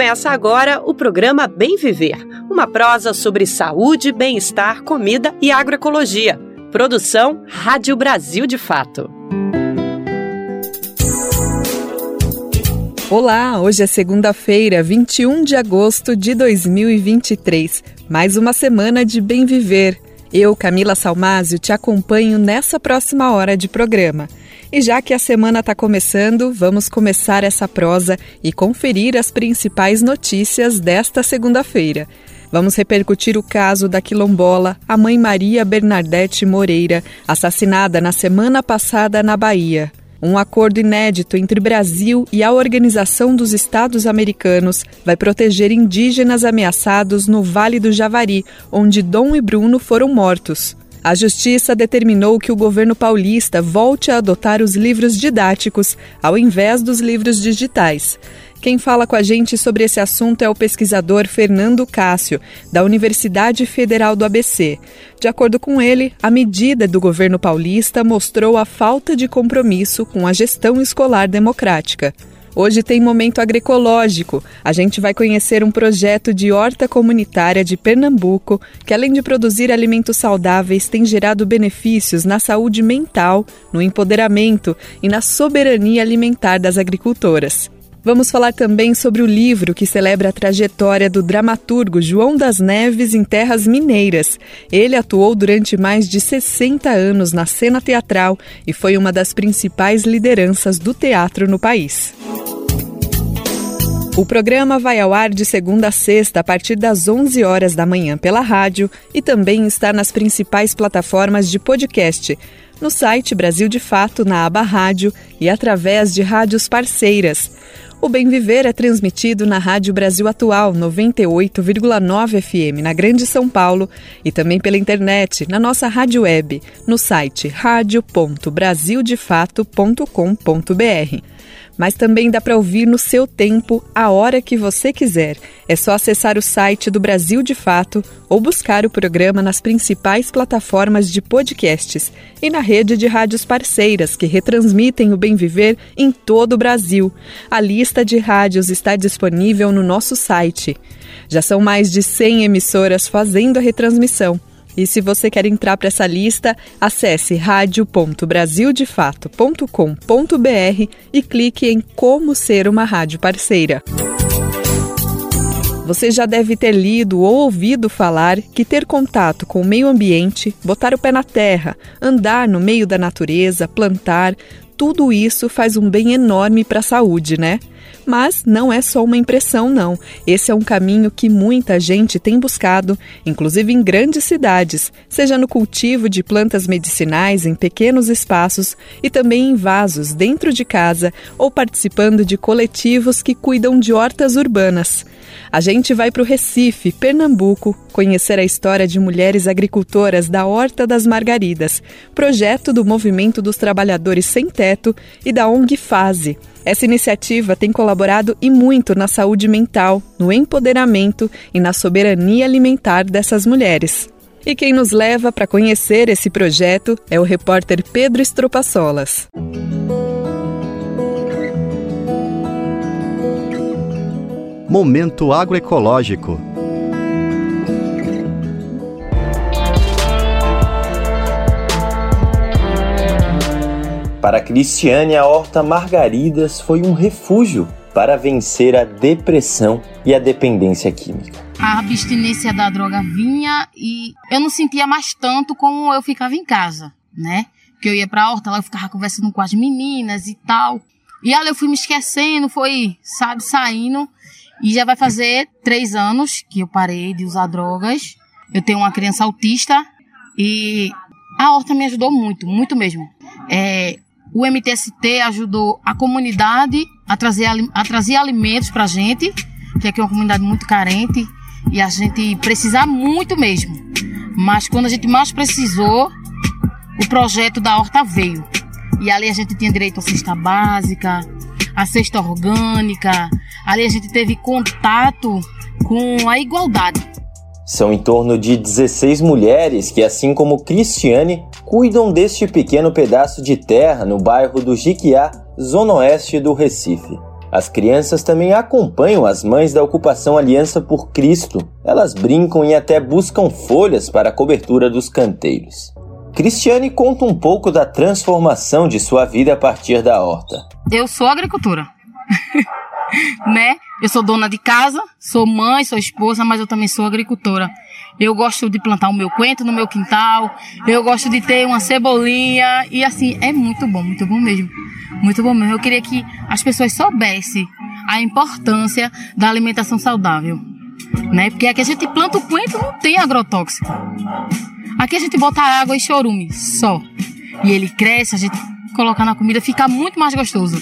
Começa agora o programa Bem Viver, uma prosa sobre saúde, bem-estar, comida e agroecologia. Produção Rádio Brasil de Fato. Olá, hoje é segunda-feira, 21 de agosto de 2023. Mais uma semana de Bem Viver. Eu, Camila Salmásio, te acompanho nessa próxima hora de programa. E já que a semana está começando, vamos começar essa prosa e conferir as principais notícias desta segunda-feira. Vamos repercutir o caso da quilombola, a mãe Maria Bernadette Moreira, assassinada na semana passada na Bahia. Um acordo inédito entre Brasil e a Organização dos Estados Americanos vai proteger indígenas ameaçados no Vale do Javari, onde Dom e Bruno foram mortos. A Justiça determinou que o governo paulista volte a adotar os livros didáticos ao invés dos livros digitais. Quem fala com a gente sobre esse assunto é o pesquisador Fernando Cássio, da Universidade Federal do ABC. De acordo com ele, a medida do governo paulista mostrou a falta de compromisso com a gestão escolar democrática. Hoje tem momento agroecológico. A gente vai conhecer um projeto de horta comunitária de Pernambuco que, além de produzir alimentos saudáveis, tem gerado benefícios na saúde mental, no empoderamento e na soberania alimentar das agricultoras. Vamos falar também sobre o livro que celebra a trajetória do dramaturgo João das Neves em terras mineiras. Ele atuou durante mais de 60 anos na cena teatral e foi uma das principais lideranças do teatro no país. O programa vai ao ar de segunda a sexta a partir das 11 horas da manhã pela rádio e também está nas principais plataformas de podcast, no site Brasil de Fato, na aba Rádio e através de rádios parceiras. O Bem Viver é transmitido na Rádio Brasil Atual 98,9 FM na Grande São Paulo e também pela internet na nossa rádio web no site radio.brasildefato.com.br mas também dá para ouvir no seu tempo, a hora que você quiser. É só acessar o site do Brasil de Fato ou buscar o programa nas principais plataformas de podcasts e na rede de rádios parceiras que retransmitem o Bem Viver em todo o Brasil. A lista de rádios está disponível no nosso site. Já são mais de 100 emissoras fazendo a retransmissão. E se você quer entrar para essa lista, acesse radio.brasildefato.com.br e clique em Como Ser uma Rádio Parceira. Você já deve ter lido ou ouvido falar que ter contato com o meio ambiente, botar o pé na terra, andar no meio da natureza, plantar, tudo isso faz um bem enorme para a saúde, né? Mas não é só uma impressão, não. Esse é um caminho que muita gente tem buscado, inclusive em grandes cidades, seja no cultivo de plantas medicinais em pequenos espaços e também em vasos dentro de casa ou participando de coletivos que cuidam de hortas urbanas. A gente vai para o Recife, Pernambuco, conhecer a história de mulheres agricultoras da Horta das Margaridas, projeto do Movimento dos Trabalhadores Sem Teto e da ONG Fase. Essa iniciativa tem colaborado e muito na saúde mental, no empoderamento e na soberania alimentar dessas mulheres. E quem nos leva para conhecer esse projeto é o repórter Pedro Estropaçolas. Momento agroecológico. Para Cristiane, a horta Margaridas foi um refúgio para vencer a depressão e a dependência química. A abstinência da droga vinha e eu não sentia mais tanto como eu ficava em casa, né? Que eu ia para a horta, lá eu ficava conversando com as meninas e tal. E ali eu fui me esquecendo, foi, sabe, saindo. E já vai fazer três anos que eu parei de usar drogas. Eu tenho uma criança autista e a horta me ajudou muito, muito mesmo. É, o MTST ajudou a comunidade a trazer, a trazer alimentos pra gente, que aqui é uma comunidade muito carente e a gente precisa muito mesmo. Mas quando a gente mais precisou, o projeto da horta veio. E ali a gente tinha direito à cesta básica, a cesta orgânica. Ali a gente teve contato com a igualdade. São em torno de 16 mulheres que, assim como Cristiane, cuidam deste pequeno pedaço de terra no bairro do Jiquiá, zona oeste do Recife. As crianças também acompanham as mães da ocupação Aliança por Cristo. Elas brincam e até buscam folhas para a cobertura dos canteiros. Cristiane conta um pouco da transformação de sua vida a partir da horta. Eu sou agricultora. né? Eu sou dona de casa, sou mãe, sou esposa, mas eu também sou agricultora. Eu gosto de plantar o meu coentro no meu quintal, eu gosto de ter uma cebolinha e assim, é muito bom, muito bom mesmo. Muito bom mesmo. Eu queria que as pessoas soubessem a importância da alimentação saudável. Né? Porque aqui a gente planta o coentro não tem agrotóxico. Aqui a gente bota água e chorume só. E ele cresce, a gente coloca na comida, fica muito mais gostoso.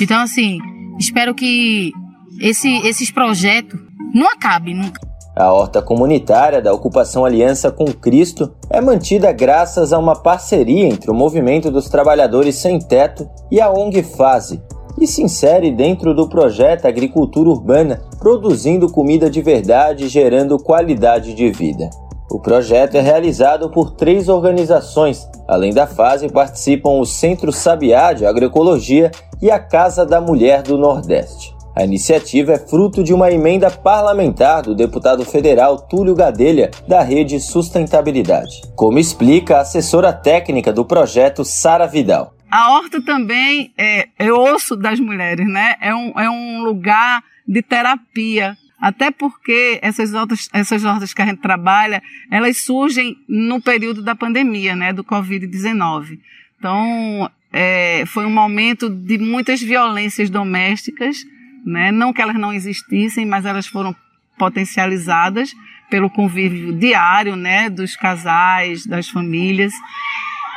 Então, assim, espero que esse, esses projetos não acabem nunca. A horta comunitária da Ocupação Aliança com Cristo é mantida graças a uma parceria entre o Movimento dos Trabalhadores Sem Teto e a ONG Fase, e se insere dentro do projeto Agricultura Urbana, produzindo comida de verdade e gerando qualidade de vida. O projeto é realizado por três organizações. Além da fase, participam o Centro Sabiá de Agroecologia e a Casa da Mulher do Nordeste. A iniciativa é fruto de uma emenda parlamentar do deputado federal Túlio Gadelha, da Rede Sustentabilidade, como explica a assessora técnica do projeto Sara Vidal. A horta também é, é osso das mulheres, né? É um, é um lugar de terapia. Até porque essas hortas, essas hortas que a gente trabalha, elas surgem no período da pandemia, né? Do Covid-19. Então, é, foi um momento de muitas violências domésticas né? Não que elas não existissem, mas elas foram potencializadas pelo convívio diário, né, dos casais, das famílias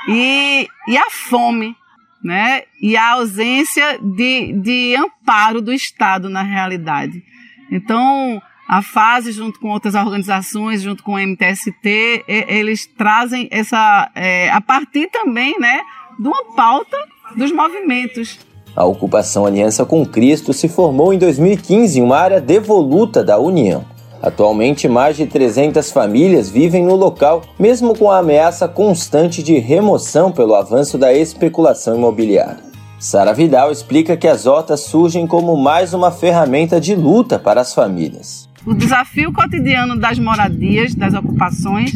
e, e a fome, né, e a ausência de, de amparo do Estado na realidade. Então, a fase junto com outras organizações, junto com o MTST, eles trazem essa, é, a partir também, né, de uma pauta dos movimentos a ocupação Aliança com Cristo se formou em 2015 em uma área devoluta da União. Atualmente, mais de 300 famílias vivem no local, mesmo com a ameaça constante de remoção pelo avanço da especulação imobiliária. Sara Vidal explica que as hortas surgem como mais uma ferramenta de luta para as famílias. O desafio cotidiano das moradias, das ocupações,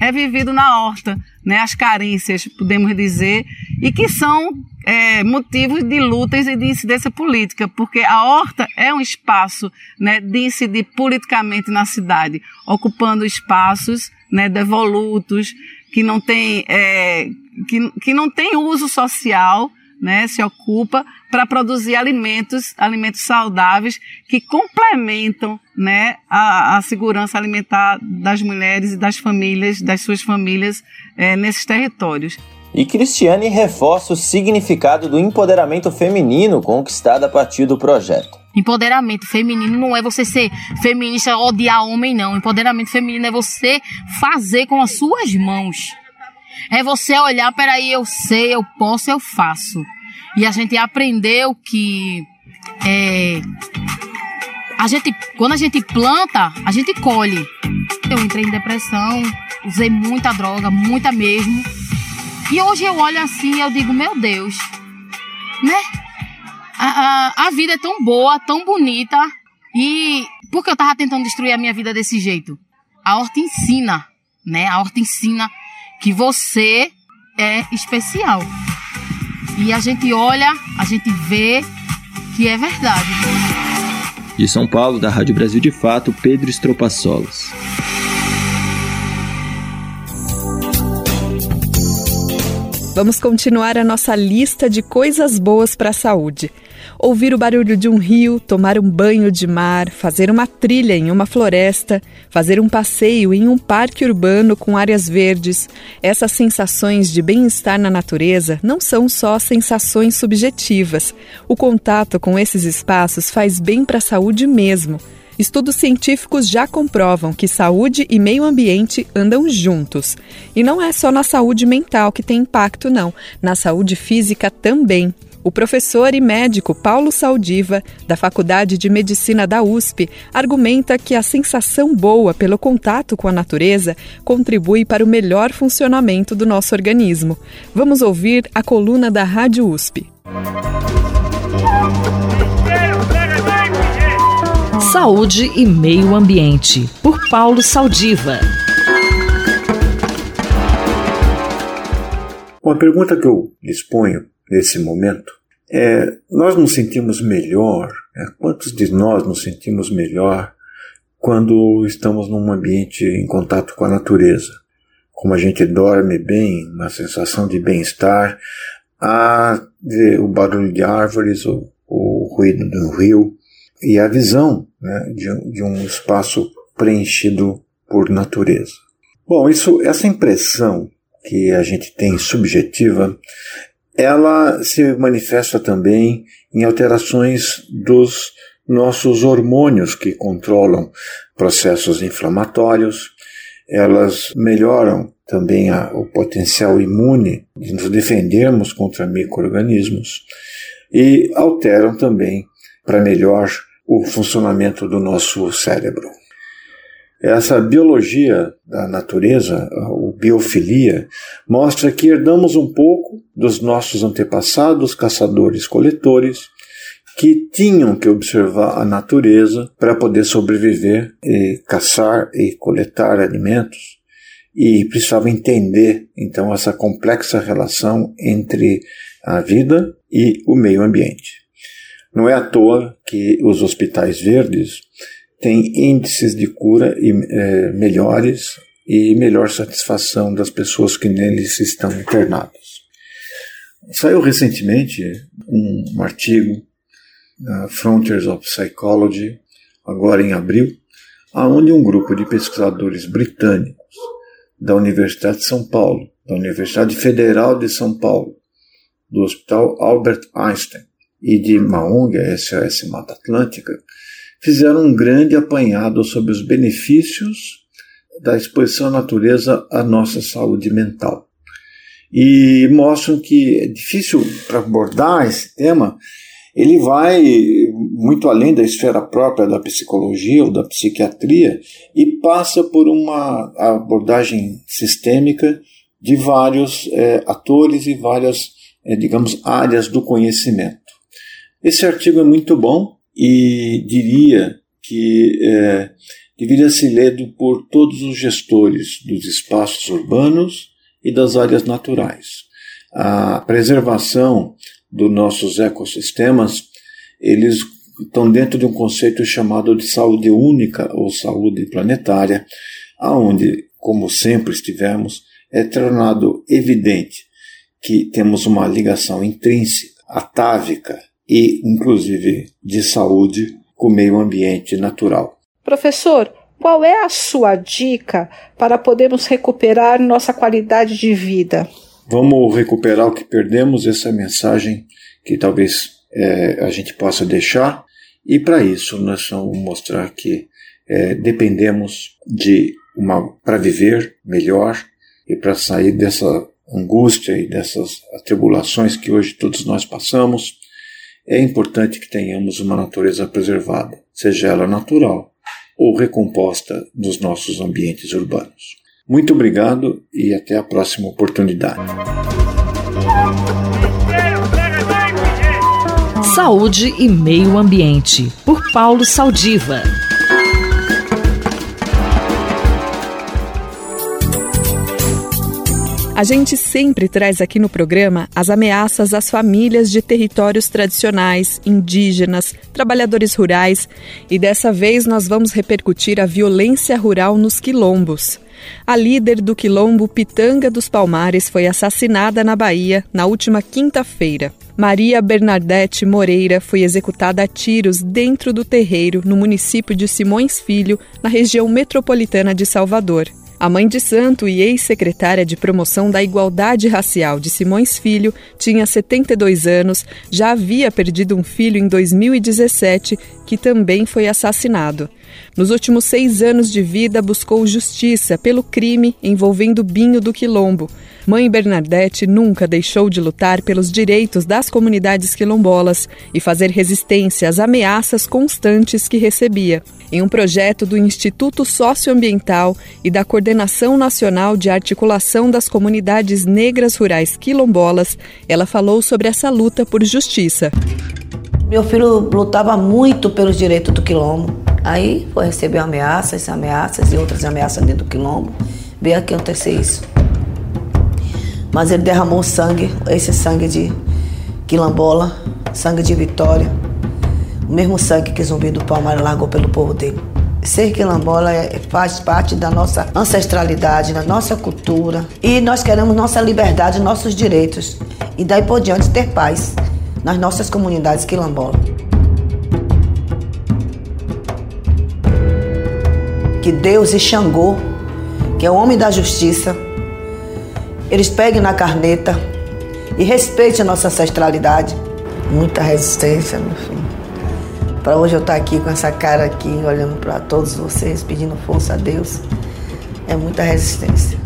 é vivido na horta, né? as carências, podemos dizer, e que são é, motivos de lutas e de incidência política, porque a horta é um espaço né, de incidir politicamente na cidade, ocupando espaços né, devolutos, que não tem, é, que, que não tem uso social, né, se ocupa para produzir alimentos, alimentos saudáveis que complementam, né, a, a, segurança alimentar das mulheres e das famílias, das suas famílias é, nesses territórios. E Cristiane reforça o significado do empoderamento feminino conquistado a partir do projeto. Empoderamento feminino não é você ser feminista odiar homem, não. Empoderamento feminino é você fazer com as suas mãos. É você olhar, peraí, eu sei, eu posso, eu faço. E a gente aprendeu que é, a gente, quando a gente planta, a gente colhe. Eu entrei em depressão, usei muita droga, muita mesmo. E hoje eu olho assim e eu digo, meu Deus, né? A, a, a vida é tão boa, tão bonita. E por que eu tava tentando destruir a minha vida desse jeito? A horta ensina, né? A horta ensina que você é especial. E a gente olha, a gente vê que é verdade. De São Paulo, da Rádio Brasil de Fato, Pedro Estropaçolas. Vamos continuar a nossa lista de coisas boas para a saúde. Ouvir o barulho de um rio, tomar um banho de mar, fazer uma trilha em uma floresta, fazer um passeio em um parque urbano com áreas verdes. Essas sensações de bem-estar na natureza não são só sensações subjetivas. O contato com esses espaços faz bem para a saúde mesmo. Estudos científicos já comprovam que saúde e meio ambiente andam juntos. E não é só na saúde mental que tem impacto, não. Na saúde física também. O professor e médico Paulo Saldiva, da Faculdade de Medicina da USP, argumenta que a sensação boa pelo contato com a natureza contribui para o melhor funcionamento do nosso organismo. Vamos ouvir a coluna da Rádio USP. Saúde e Meio Ambiente, por Paulo Saldiva. Uma pergunta que eu lhes ponho nesse momento é: nós nos sentimos melhor? Né? Quantos de nós nos sentimos melhor quando estamos num ambiente em contato com a natureza? Como a gente dorme bem, uma sensação de bem-estar, ver o barulho de árvores, o, o ruído do rio, e a visão né, de, de um espaço preenchido por natureza. Bom, isso, essa impressão que a gente tem subjetiva, ela se manifesta também em alterações dos nossos hormônios que controlam processos inflamatórios, elas melhoram também a, o potencial imune de nos defendermos contra micro-organismos e alteram também para melhor o funcionamento do nosso cérebro. Essa biologia da natureza, o biofilia, mostra que herdamos um pouco dos nossos antepassados caçadores-coletores que tinham que observar a natureza para poder sobreviver e caçar e coletar alimentos e precisavam entender então essa complexa relação entre a vida e o meio ambiente. Não é à toa que os hospitais verdes têm índices de cura e, é, melhores e melhor satisfação das pessoas que neles estão internadas. Saiu recentemente um, um artigo na Frontiers of Psychology, agora em abril, aonde um grupo de pesquisadores britânicos da Universidade de São Paulo, da Universidade Federal de São Paulo, do Hospital Albert Einstein e de Maung, a SOS Mata Atlântica, fizeram um grande apanhado sobre os benefícios da exposição à natureza à nossa saúde mental. E mostram que é difícil para abordar esse tema, ele vai muito além da esfera própria da psicologia ou da psiquiatria e passa por uma abordagem sistêmica de vários é, atores e várias, é, digamos, áreas do conhecimento. Esse artigo é muito bom e diria que é, deveria ser lido por todos os gestores dos espaços urbanos e das áreas naturais. A preservação dos nossos ecossistemas, eles estão dentro de um conceito chamado de saúde única ou saúde planetária, aonde, como sempre estivemos, é tornado evidente que temos uma ligação intrínseca, atávica e, inclusive, de saúde com o meio ambiente natural. Professor, qual é a sua dica para podermos recuperar nossa qualidade de vida? Vamos recuperar o que perdemos, essa é mensagem que talvez é, a gente possa deixar, e para isso nós vamos mostrar que é, dependemos de uma para viver melhor e para sair dessa angústia e dessas atribulações que hoje todos nós passamos, é importante que tenhamos uma natureza preservada, seja ela natural ou recomposta dos nossos ambientes urbanos. Muito obrigado e até a próxima oportunidade. Saúde e Meio Ambiente, por Paulo Saldiva. A gente sempre traz aqui no programa as ameaças às famílias de territórios tradicionais, indígenas, trabalhadores rurais e dessa vez nós vamos repercutir a violência rural nos quilombos. A líder do quilombo Pitanga dos Palmares foi assassinada na Bahia na última quinta-feira. Maria Bernadette Moreira foi executada a tiros dentro do terreiro no município de Simões Filho, na região metropolitana de Salvador. A mãe de santo e ex-secretária de promoção da igualdade racial de Simões Filho tinha 72 anos, já havia perdido um filho em 2017, que também foi assassinado. Nos últimos seis anos de vida, buscou justiça pelo crime envolvendo Binho do Quilombo. Mãe Bernadette nunca deixou de lutar pelos direitos das comunidades quilombolas e fazer resistência às ameaças constantes que recebia. Em um projeto do Instituto Socioambiental e da Coordenação Nacional de Articulação das Comunidades Negras Rurais Quilombolas, ela falou sobre essa luta por justiça. Meu filho lutava muito pelos direitos do quilombo. Aí foi receber ameaças, ameaças e outras ameaças dentro do quilombo. Veio aqui acontecer isso. Mas ele derramou sangue, esse sangue de quilombola, sangue de vitória. O mesmo sangue que Zumbi do Palmar largou pelo povo dele. Ser quilombola é, faz parte da nossa ancestralidade, da nossa cultura. E nós queremos nossa liberdade, nossos direitos. E daí por diante ter paz nas nossas comunidades quilombolas. Que Deus e Xangô, que é o homem da justiça, eles peguem na carneta e respeitem a nossa ancestralidade. Muita resistência, meu filho. Para hoje eu estar aqui com essa cara aqui, olhando para todos vocês, pedindo força a Deus, é muita resistência.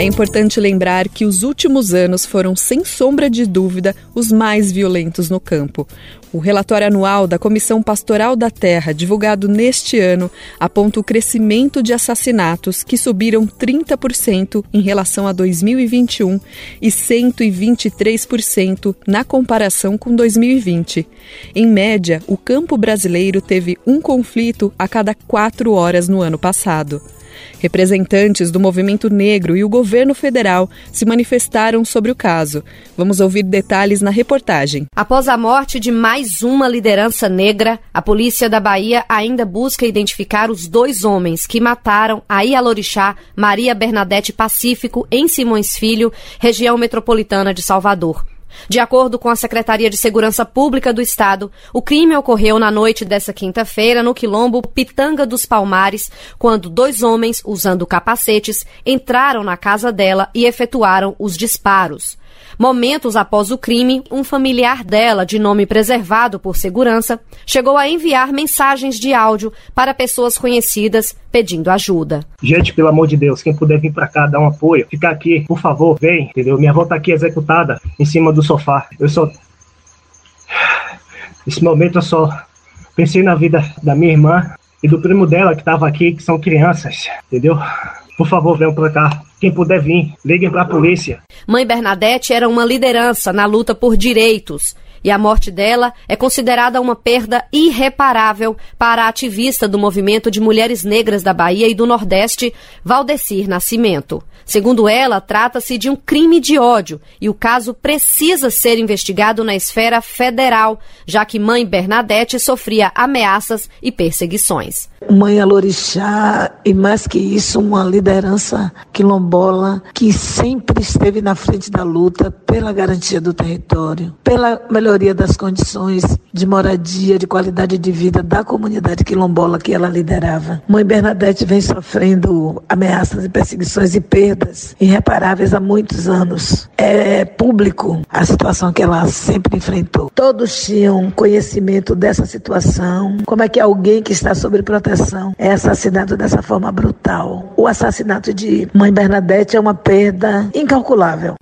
É importante lembrar que os últimos anos foram, sem sombra de dúvida, os mais violentos no campo. O relatório anual da Comissão Pastoral da Terra, divulgado neste ano, aponta o crescimento de assassinatos, que subiram 30% em relação a 2021 e 123% na comparação com 2020. Em média, o campo brasileiro teve um conflito a cada quatro horas no ano passado. Representantes do movimento negro e o governo federal se manifestaram sobre o caso. Vamos ouvir detalhes na reportagem. Após a morte de mais uma liderança negra, a polícia da Bahia ainda busca identificar os dois homens que mataram a Ialorixá Maria Bernadette Pacífico em Simões Filho, região metropolitana de Salvador. De acordo com a Secretaria de Segurança Pública do Estado, o crime ocorreu na noite dessa quinta-feira no quilombo Pitanga dos Palmares, quando dois homens, usando capacetes, entraram na casa dela e efetuaram os disparos. Momentos após o crime, um familiar dela, de nome preservado por segurança, chegou a enviar mensagens de áudio para pessoas conhecidas pedindo ajuda. Gente, pelo amor de Deus, quem puder vir para cá dar um apoio, ficar aqui, por favor, vem, entendeu? Minha avó tá aqui executada em cima do sofá. Eu só Nesse momento eu só pensei na vida da minha irmã e do primo dela que estava aqui, que são crianças, entendeu? Por favor, venham para cá. Quem puder vir, liguem para a polícia. Mãe Bernadette era uma liderança na luta por direitos. E a morte dela é considerada uma perda irreparável para a ativista do movimento de mulheres negras da Bahia e do Nordeste, Valdecir Nascimento. Segundo ela, trata-se de um crime de ódio e o caso precisa ser investigado na esfera federal, já que mãe Bernadette sofria ameaças e perseguições. Mãe Alorixá, e mais que isso, uma liderança quilombola que sempre esteve na frente da luta pela garantia do território, pela melhoria das condições de moradia, de qualidade de vida da comunidade quilombola que ela liderava. Mãe Bernadette vem sofrendo ameaças e perseguições e perdas irreparáveis há muitos anos. É público a situação que ela sempre enfrentou. Todos tinham conhecimento dessa situação, como é que alguém que está sob proteção é assassinado dessa forma brutal. O assassinato de Mãe Bernadette é uma perda incalculável.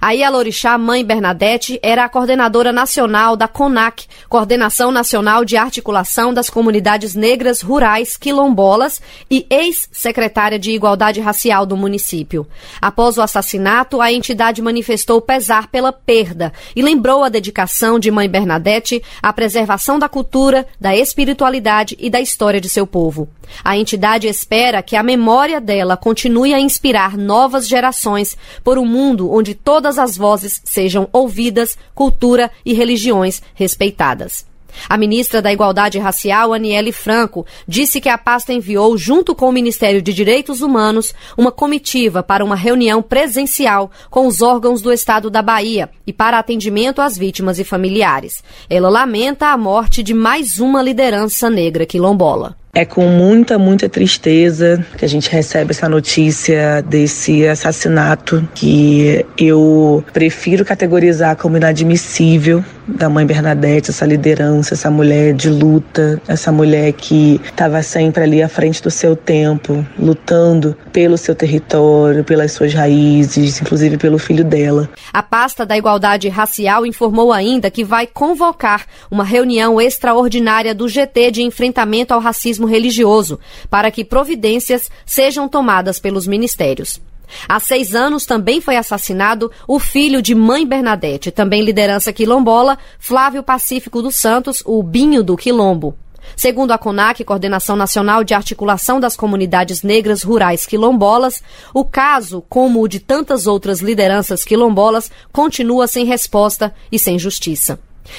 A Ialorixá Mãe Bernadette era a coordenadora nacional da CONAC, Coordenação Nacional de Articulação das Comunidades Negras Rurais Quilombolas e ex-secretária de Igualdade Racial do município. Após o assassinato, a entidade manifestou pesar pela perda e lembrou a dedicação de Mãe Bernadette à preservação da cultura, da espiritualidade e da história de seu povo. A entidade espera que a memória dela continue a inspirar novas gerações por um mundo onde todas as vozes sejam ouvidas, cultura e religiões respeitadas. A ministra da Igualdade Racial, Aniele Franco, disse que a pasta enviou, junto com o Ministério de Direitos Humanos, uma comitiva para uma reunião presencial com os órgãos do Estado da Bahia e para atendimento às vítimas e familiares. Ela lamenta a morte de mais uma liderança negra quilombola. É com muita, muita tristeza que a gente recebe essa notícia desse assassinato que eu prefiro categorizar como inadmissível da mãe Bernadette, essa liderança, essa mulher de luta, essa mulher que estava sempre ali à frente do seu tempo, lutando pelo seu território, pelas suas raízes, inclusive pelo filho dela. A pasta da Igualdade Racial informou ainda que vai convocar uma reunião extraordinária do GT de enfrentamento ao racismo religioso, para que providências sejam tomadas pelos ministérios. Há seis anos também foi assassinado o filho de mãe Bernadette, também liderança quilombola, Flávio Pacífico dos Santos, o Binho do Quilombo. Segundo a CONAC, Coordenação Nacional de Articulação das Comunidades Negras Rurais Quilombolas, o caso, como o de tantas outras lideranças quilombolas, continua sem resposta e sem justiça.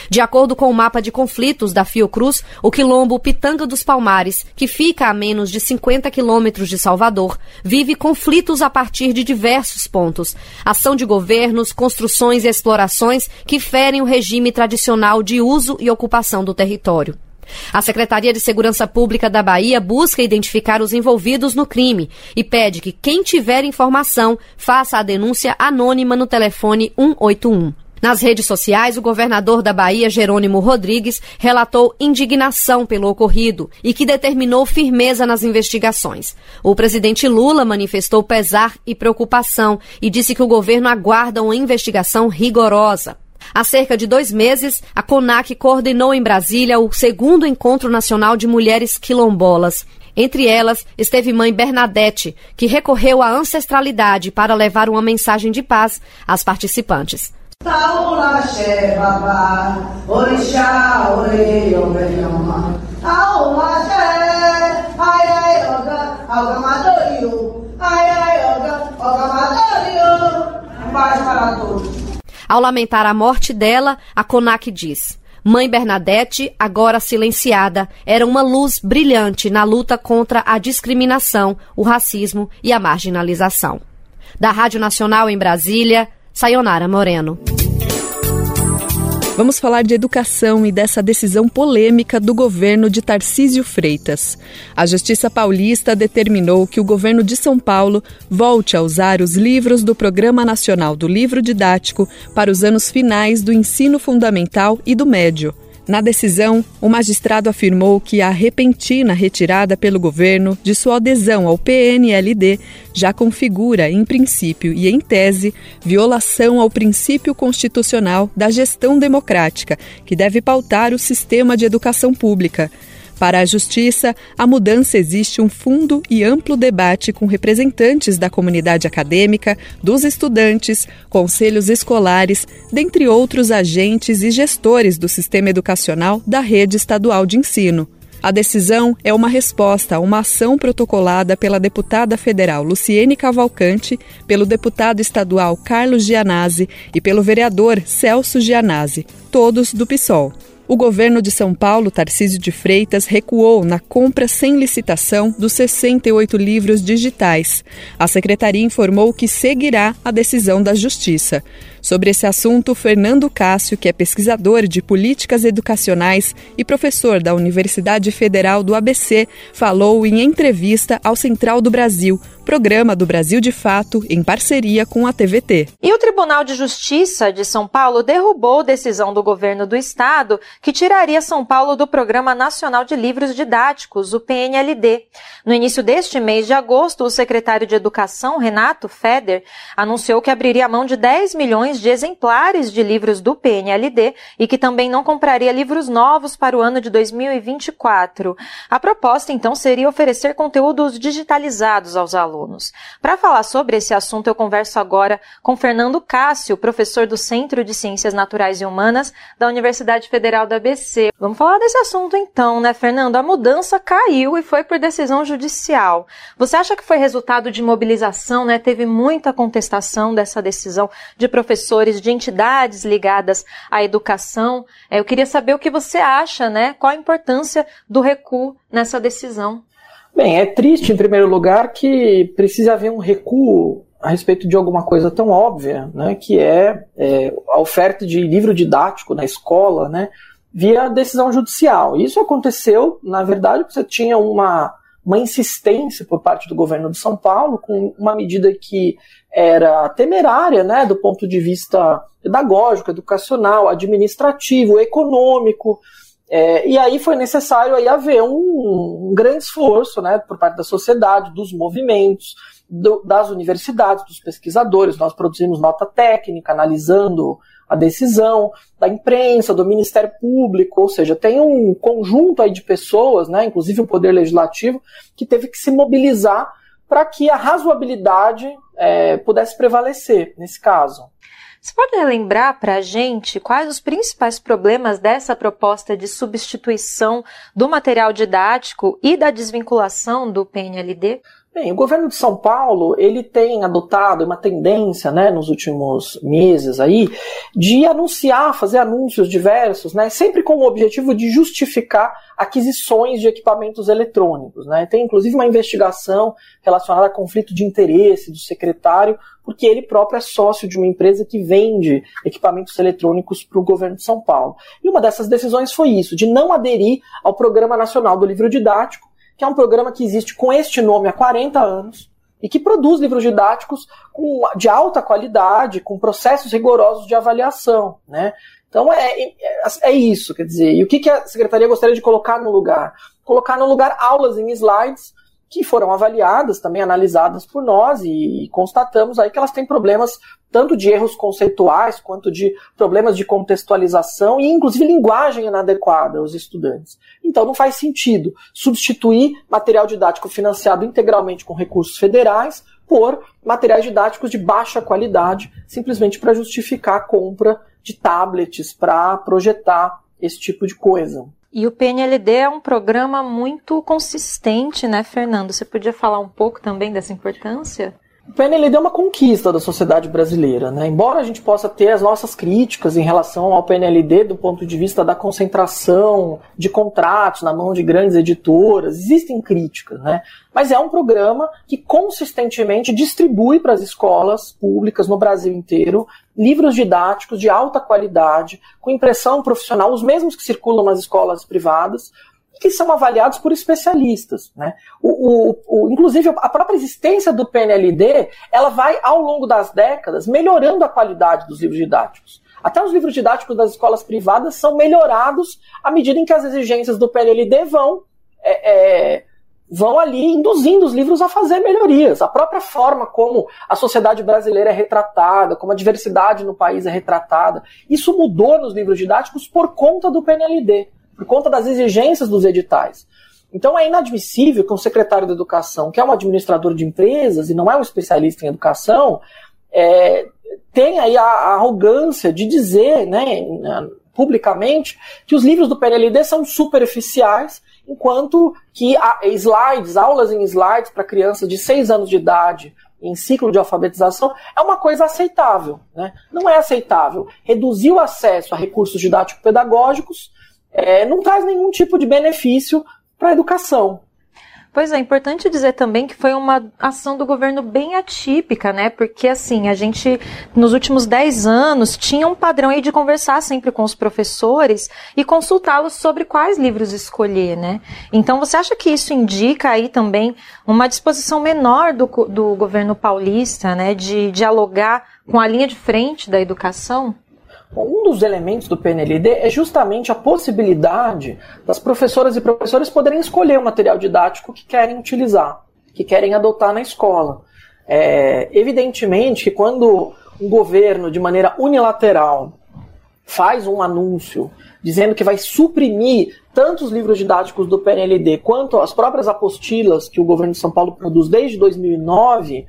De acordo com o mapa de conflitos da Fiocruz, o quilombo Pitanga dos Palmares, que fica a menos de 50 quilômetros de Salvador, vive conflitos a partir de diversos pontos. Ação de governos, construções e explorações que ferem o regime tradicional de uso e ocupação do território. A Secretaria de Segurança Pública da Bahia busca identificar os envolvidos no crime e pede que quem tiver informação faça a denúncia anônima no telefone 181. Nas redes sociais, o governador da Bahia, Jerônimo Rodrigues, relatou indignação pelo ocorrido e que determinou firmeza nas investigações. O presidente Lula manifestou pesar e preocupação e disse que o governo aguarda uma investigação rigorosa. Há cerca de dois meses, a CONAC coordenou em Brasília o segundo Encontro Nacional de Mulheres Quilombolas. Entre elas, esteve mãe Bernadette, que recorreu à ancestralidade para levar uma mensagem de paz às participantes. Ao lamentar a morte dela, a CONAC diz: Mãe Bernadette, agora silenciada, era uma luz brilhante na luta contra a discriminação, o racismo e a marginalização. Da Rádio Nacional em Brasília, Sayonara Moreno. Vamos falar de educação e dessa decisão polêmica do governo de Tarcísio Freitas. A Justiça Paulista determinou que o governo de São Paulo volte a usar os livros do Programa Nacional do Livro Didático para os anos finais do ensino fundamental e do médio. Na decisão, o magistrado afirmou que a repentina retirada pelo governo de sua adesão ao PNLD já configura, em princípio e em tese, violação ao princípio constitucional da gestão democrática, que deve pautar o sistema de educação pública. Para a Justiça, a mudança existe um fundo e amplo debate com representantes da comunidade acadêmica, dos estudantes, conselhos escolares, dentre outros agentes e gestores do sistema educacional da rede estadual de ensino. A decisão é uma resposta a uma ação protocolada pela deputada federal Luciene Cavalcante, pelo deputado estadual Carlos Gianazzi e pelo vereador Celso Gianazzi, todos do PSOL. O governo de São Paulo, Tarcísio de Freitas, recuou na compra sem licitação dos 68 livros digitais. A secretaria informou que seguirá a decisão da Justiça. Sobre esse assunto, Fernando Cássio, que é pesquisador de políticas educacionais e professor da Universidade Federal do ABC, falou em entrevista ao Central do Brasil, programa do Brasil de Fato, em parceria com a TVT. E o Tribunal de Justiça de São Paulo derrubou decisão do governo do estado que tiraria São Paulo do Programa Nacional de Livros Didáticos, o PNLD. No início deste mês de agosto, o secretário de Educação, Renato Feder, anunciou que abriria mão de 10 milhões de exemplares de livros do PNLD e que também não compraria livros novos para o ano de 2024. A proposta, então, seria oferecer conteúdos digitalizados aos alunos. Para falar sobre esse assunto, eu converso agora com Fernando Cássio, professor do Centro de Ciências Naturais e Humanas da Universidade Federal da ABC. Vamos falar desse assunto então, né, Fernando? A mudança caiu e foi por decisão judicial. Você acha que foi resultado de mobilização, né? Teve muita contestação dessa decisão de professores, de entidades ligadas à educação. É, eu queria saber o que você acha, né? Qual a importância do recuo nessa decisão? Bem, é triste, em primeiro lugar, que precise haver um recuo a respeito de alguma coisa tão óbvia, né, que é, é a oferta de livro didático na escola, né, via decisão judicial. Isso aconteceu, na verdade, porque você tinha uma, uma insistência por parte do governo de São Paulo com uma medida que era temerária, né, do ponto de vista pedagógico, educacional, administrativo, econômico, é, e aí foi necessário aí haver um, um, grande esforço né, por parte da sociedade, dos movimentos, do, das universidades, dos pesquisadores. Nós produzimos nota técnica analisando a decisão, da imprensa, do Ministério Público, ou seja, tem um conjunto aí de pessoas, né, inclusive o Poder Legislativo, que teve que se mobilizar para que a razoabilidade é, pudesse prevalecer nesse caso. Você pode relembrar para a gente quais os principais problemas dessa proposta de substituição do material didático e da desvinculação do PNLD? Bem, o governo de São Paulo ele tem adotado uma tendência, né, nos últimos meses aí, de anunciar, fazer anúncios diversos, né, sempre com o objetivo de justificar aquisições de equipamentos eletrônicos, né. Tem inclusive uma investigação relacionada a conflito de interesse do secretário, porque ele próprio é sócio de uma empresa que vende equipamentos eletrônicos para o governo de São Paulo. E uma dessas decisões foi isso, de não aderir ao Programa Nacional do Livro Didático que é um programa que existe com este nome há 40 anos e que produz livros didáticos com, de alta qualidade, com processos rigorosos de avaliação, né? Então é, é, é, isso, quer dizer, e o que, que a secretaria gostaria de colocar no lugar? Colocar no lugar aulas em slides que foram avaliadas, também analisadas por nós e, e, constatamos aí que elas têm problemas tanto de erros conceituais quanto de problemas de contextualização e inclusive linguagem inadequada aos estudantes. Então não faz sentido substituir material didático financiado integralmente com recursos federais por materiais didáticos de baixa qualidade, simplesmente para justificar a compra de tablets para projetar esse tipo de coisa. E o PNLD é um programa muito consistente, né, Fernando? Você podia falar um pouco também dessa importância? O PNLD é uma conquista da sociedade brasileira, né? Embora a gente possa ter as nossas críticas em relação ao PNLD do ponto de vista da concentração de contratos na mão de grandes editoras, existem críticas, né? Mas é um programa que consistentemente distribui para as escolas públicas no Brasil inteiro livros didáticos de alta qualidade, com impressão profissional, os mesmos que circulam nas escolas privadas, que são avaliados por especialistas. Né? O, o, o, inclusive, a própria existência do PNLD ela vai, ao longo das décadas, melhorando a qualidade dos livros didáticos. Até os livros didáticos das escolas privadas são melhorados à medida em que as exigências do PNLD vão, é, é, vão ali induzindo os livros a fazer melhorias. A própria forma como a sociedade brasileira é retratada, como a diversidade no país é retratada, isso mudou nos livros didáticos por conta do PNLD por conta das exigências dos editais. Então é inadmissível que um secretário de educação, que é um administrador de empresas e não é um especialista em educação, é, tenha aí a, a, arrogância de dizer né, publicamente que os livros do PNLD são superficiais, enquanto que slides, aulas em slides para crianças de 6 anos de idade, em ciclo de alfabetização, é uma coisa aceitável. Né? Não é aceitável reduzir o acesso a recursos didático-pedagógicos é, não traz nenhum tipo de benefício para a educação. Pois é, importante dizer também que foi uma ação do governo bem atípica, né? Porque assim, a gente nos últimos 10 anos tinha um padrão aí de conversar sempre com os professores e consultá-los sobre quais livros escolher, né? Então você acha que isso indica aí também uma disposição menor do, do governo paulista, né? De dialogar com a linha de frente da educação? Um dos elementos do PNLD é justamente a possibilidade das professoras e professores poderem escolher o material didático que querem utilizar, que querem adotar na escola. É, evidentemente que quando um governo, de maneira unilateral, faz um anúncio dizendo que vai suprimir tanto os livros didáticos do PNLD quanto as próprias apostilas que o governo de São Paulo produz desde 2009,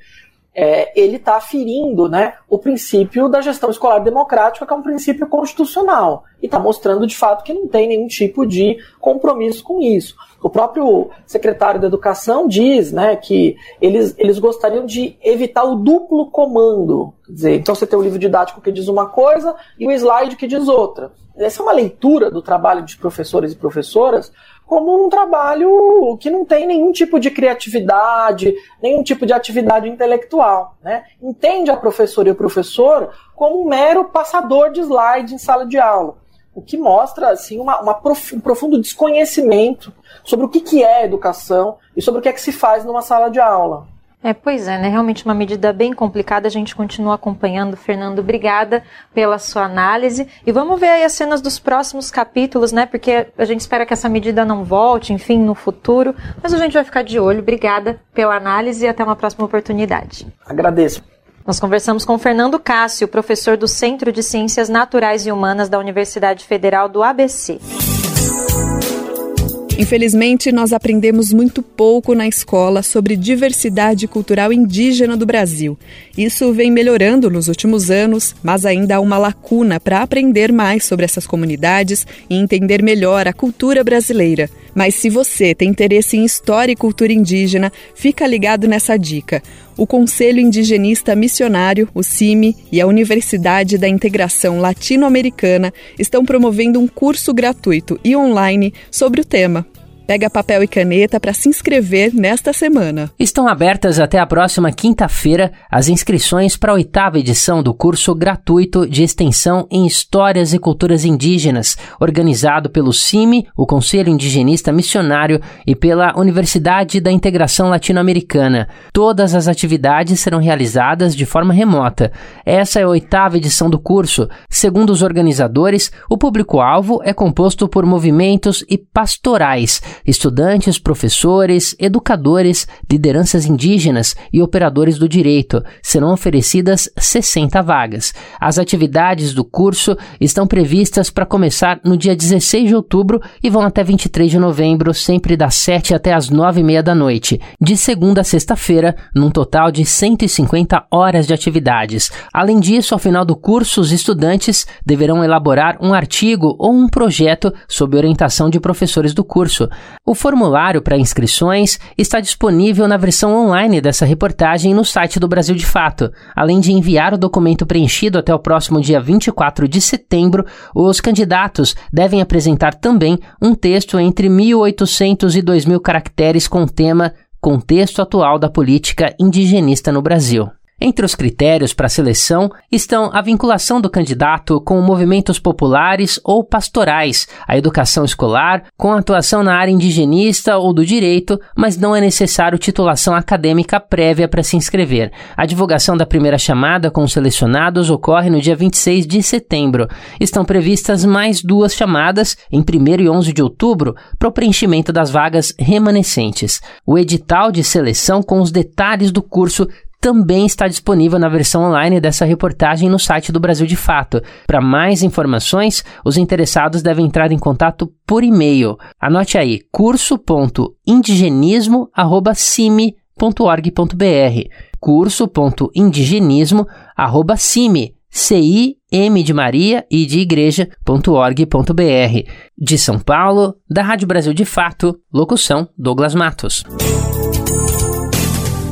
é, ele está ferindo né, o princípio da gestão escolar democrática, que é um princípio constitucional, e está mostrando de fato que não tem nenhum tipo de compromisso com isso. O próprio secretário da Educação diz né, que eles, eles gostariam de evitar o duplo comando. Quer dizer, então você tem o livro didático que diz uma coisa e o slide que diz outra. Essa é uma leitura do trabalho de professores e professoras como um trabalho que não tem nenhum tipo de criatividade, nenhum tipo de atividade intelectual. Né? Entende a professora e o professor como um mero passador de slide em sala de aula, o que mostra assim, uma, uma prof, um profundo desconhecimento sobre o que, que é educação e sobre o que é que se faz numa sala de aula. É, pois é, né? Realmente uma medida bem complicada. A gente continua acompanhando. Fernando, obrigada pela sua análise. E vamos ver aí as cenas dos próximos capítulos, né? Porque a gente espera que essa medida não volte, enfim, no futuro. Mas a gente vai ficar de olho. Obrigada pela análise e até uma próxima oportunidade. Agradeço. Nós conversamos com Fernando Cássio, professor do Centro de Ciências Naturais e Humanas da Universidade Federal do ABC. Infelizmente, nós aprendemos muito pouco na escola sobre diversidade cultural indígena do Brasil. Isso vem melhorando nos últimos anos, mas ainda há uma lacuna para aprender mais sobre essas comunidades e entender melhor a cultura brasileira. Mas se você tem interesse em história e cultura indígena, fica ligado nessa dica o Conselho Indigenista Missionário, o CIMI, e a Universidade da Integração Latino-Americana estão promovendo um curso gratuito e online sobre o tema. Pega papel e caneta para se inscrever nesta semana. Estão abertas até a próxima quinta-feira as inscrições para a oitava edição do curso gratuito de extensão em Histórias e Culturas Indígenas, organizado pelo CIMI, o Conselho Indigenista Missionário, e pela Universidade da Integração Latino-Americana. Todas as atividades serão realizadas de forma remota. Essa é a oitava edição do curso. Segundo os organizadores, o público-alvo é composto por movimentos e pastorais estudantes, professores, educadores, lideranças indígenas e operadores do direito. Serão oferecidas 60 vagas. As atividades do curso estão previstas para começar no dia 16 de outubro e vão até 23 de novembro, sempre das 7 até as 9 e meia da noite, de segunda a sexta-feira, num total de 150 horas de atividades. Além disso, ao final do curso, os estudantes deverão elaborar um artigo ou um projeto sob orientação de professores do curso. O formulário para inscrições está disponível na versão online dessa reportagem no site do Brasil de Fato. Além de enviar o documento preenchido até o próximo dia 24 de setembro, os candidatos devem apresentar também um texto entre 1.800 e 2.000 caracteres com o tema Contexto atual da política indigenista no Brasil. Entre os critérios para a seleção estão a vinculação do candidato com movimentos populares ou pastorais, a educação escolar, com atuação na área indigenista ou do direito, mas não é necessário titulação acadêmica prévia para se inscrever. A divulgação da primeira chamada com os selecionados ocorre no dia 26 de setembro. Estão previstas mais duas chamadas, em 1 e 11 de outubro, para o preenchimento das vagas remanescentes. O edital de seleção com os detalhes do curso também está disponível na versão online dessa reportagem no site do Brasil de Fato. Para mais informações, os interessados devem entrar em contato por e-mail. Anote aí: curso.indigenismo@cime.org.br. curso.indigenismo@cime CIM de Maria e de igreja.org.br. De São Paulo, da Rádio Brasil de Fato, locução Douglas Matos.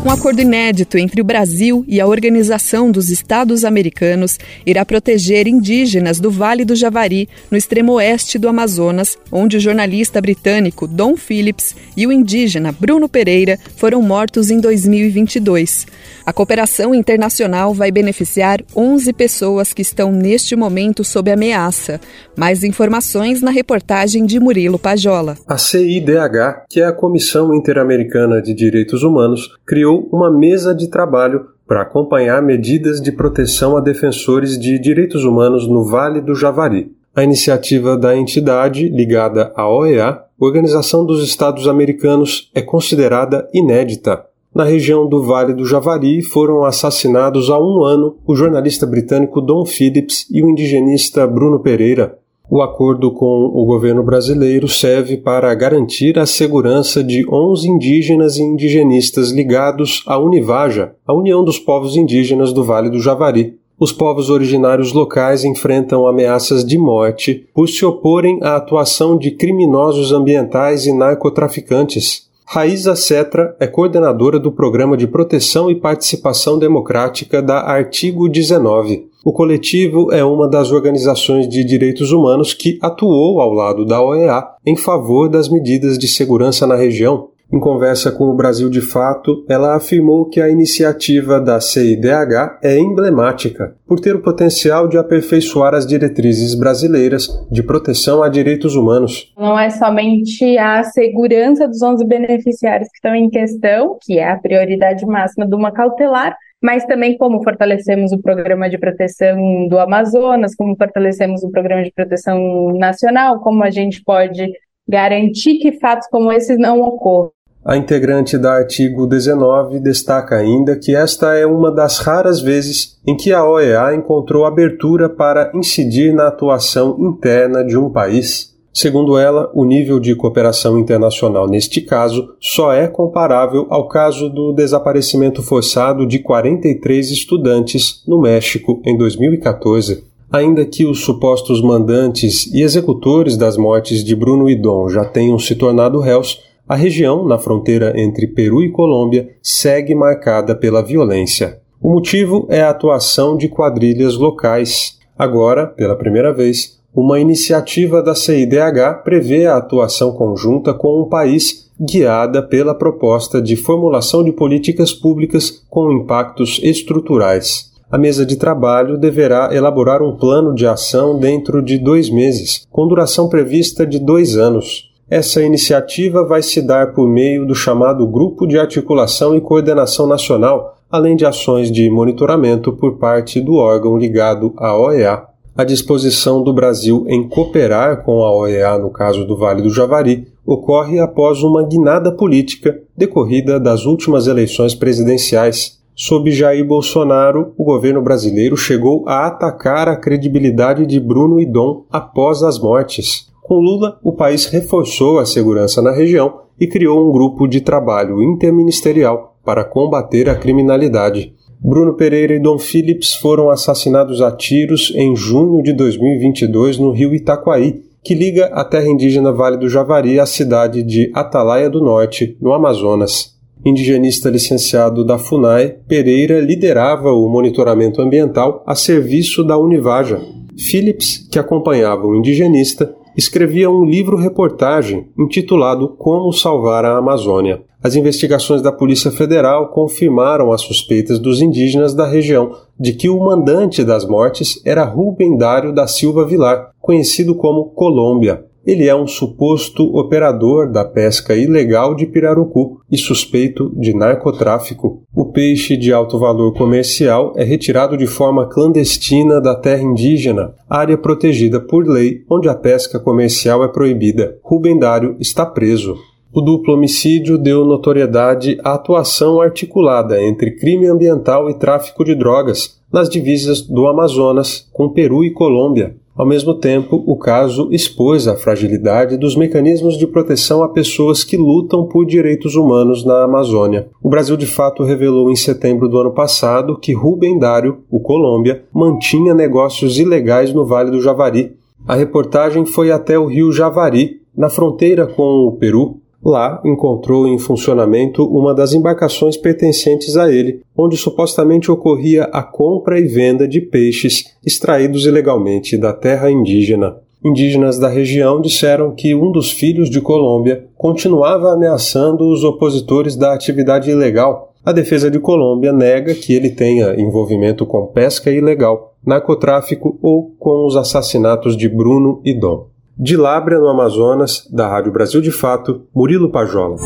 Um acordo inédito entre o Brasil e a Organização dos Estados Americanos irá proteger indígenas do Vale do Javari, no extremo oeste do Amazonas, onde o jornalista britânico Don Phillips e o indígena Bruno Pereira foram mortos em 2022. A cooperação internacional vai beneficiar 11 pessoas que estão neste momento sob ameaça. Mais informações na reportagem de Murilo Pajola. A CIDH, que é a Comissão Interamericana de Direitos Humanos, criou uma mesa de trabalho para acompanhar medidas de proteção a defensores de direitos humanos no Vale do Javari. A iniciativa da entidade, ligada à OEA, Organização dos Estados Americanos, é considerada inédita. Na região do Vale do Javari foram assassinados há um ano o jornalista britânico Don Phillips e o indigenista Bruno Pereira, o acordo com o governo brasileiro serve para garantir a segurança de 11 indígenas e indigenistas ligados à Univaja, a União dos Povos Indígenas do Vale do Javari. Os povos originários locais enfrentam ameaças de morte por se oporem à atuação de criminosos ambientais e narcotraficantes. Raíza Cetra é coordenadora do Programa de Proteção e Participação Democrática da Artigo 19. O coletivo é uma das organizações de direitos humanos que atuou ao lado da OEA em favor das medidas de segurança na região. Em conversa com o Brasil de Fato, ela afirmou que a iniciativa da CIDH é emblemática por ter o potencial de aperfeiçoar as diretrizes brasileiras de proteção a direitos humanos. Não é somente a segurança dos 11 beneficiários que estão em questão, que é a prioridade máxima de uma cautelar, mas também como fortalecemos o programa de proteção do Amazonas, como fortalecemos o programa de proteção nacional, como a gente pode garantir que fatos como esses não ocorram. A integrante da artigo 19 destaca ainda que esta é uma das raras vezes em que a OEA encontrou abertura para incidir na atuação interna de um país. Segundo ela, o nível de cooperação internacional neste caso só é comparável ao caso do desaparecimento forçado de 43 estudantes no México em 2014. Ainda que os supostos mandantes e executores das mortes de Bruno e Dom já tenham se tornado réus, a região, na fronteira entre Peru e Colômbia, segue marcada pela violência. O motivo é a atuação de quadrilhas locais. Agora, pela primeira vez, uma iniciativa da CIDH prevê a atuação conjunta com um país guiada pela proposta de formulação de políticas públicas com impactos estruturais. A mesa de trabalho deverá elaborar um plano de ação dentro de dois meses, com duração prevista de dois anos. Essa iniciativa vai se dar por meio do chamado Grupo de Articulação e Coordenação Nacional, além de ações de monitoramento por parte do órgão ligado à OEA. A disposição do Brasil em cooperar com a OEA no caso do Vale do Javari ocorre após uma guinada política decorrida das últimas eleições presidenciais. Sob Jair Bolsonaro, o governo brasileiro chegou a atacar a credibilidade de Bruno e Dom após as mortes. Com Lula, o país reforçou a segurança na região e criou um grupo de trabalho interministerial para combater a criminalidade. Bruno Pereira e Dom Phillips foram assassinados a tiros em junho de 2022 no rio Itaquaí, que liga a terra indígena Vale do Javari à cidade de Atalaia do Norte, no Amazonas. Indigenista licenciado da FUNAI, Pereira liderava o monitoramento ambiental a serviço da Univaja. Phillips, que acompanhava o indigenista, escrevia um livro-reportagem intitulado Como Salvar a Amazônia. As investigações da Polícia Federal confirmaram as suspeitas dos indígenas da região de que o mandante das mortes era Rubem Dário da Silva Vilar, conhecido como Colômbia. Ele é um suposto operador da pesca ilegal de pirarucu e suspeito de narcotráfico. O peixe de alto valor comercial é retirado de forma clandestina da terra indígena, área protegida por lei onde a pesca comercial é proibida. Rubem Dário está preso. O duplo homicídio deu notoriedade à atuação articulada entre crime ambiental e tráfico de drogas nas divisas do Amazonas com Peru e Colômbia. Ao mesmo tempo, o caso expôs a fragilidade dos mecanismos de proteção a pessoas que lutam por direitos humanos na Amazônia. O Brasil, de fato, revelou em setembro do ano passado que Rubem Dário, o Colômbia, mantinha negócios ilegais no Vale do Javari. A reportagem foi até o rio Javari, na fronteira com o Peru, Lá encontrou em funcionamento uma das embarcações pertencentes a ele, onde supostamente ocorria a compra e venda de peixes extraídos ilegalmente da terra indígena. Indígenas da região disseram que um dos filhos de Colômbia continuava ameaçando os opositores da atividade ilegal. A defesa de Colômbia nega que ele tenha envolvimento com pesca ilegal, narcotráfico ou com os assassinatos de Bruno e Dom. De Lábrea, no Amazonas, da Rádio Brasil de Fato, Murilo Pajola.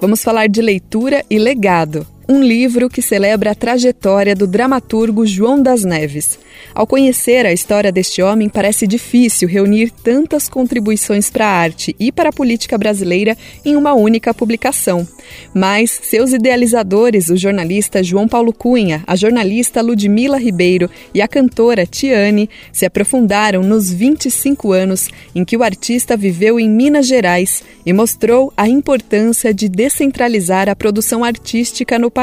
Vamos falar de leitura e legado um livro que celebra a trajetória do dramaturgo João das Neves. Ao conhecer a história deste homem, parece difícil reunir tantas contribuições para a arte e para a política brasileira em uma única publicação. Mas seus idealizadores, o jornalista João Paulo Cunha, a jornalista Ludmila Ribeiro e a cantora Tiane, se aprofundaram nos 25 anos em que o artista viveu em Minas Gerais e mostrou a importância de descentralizar a produção artística no país.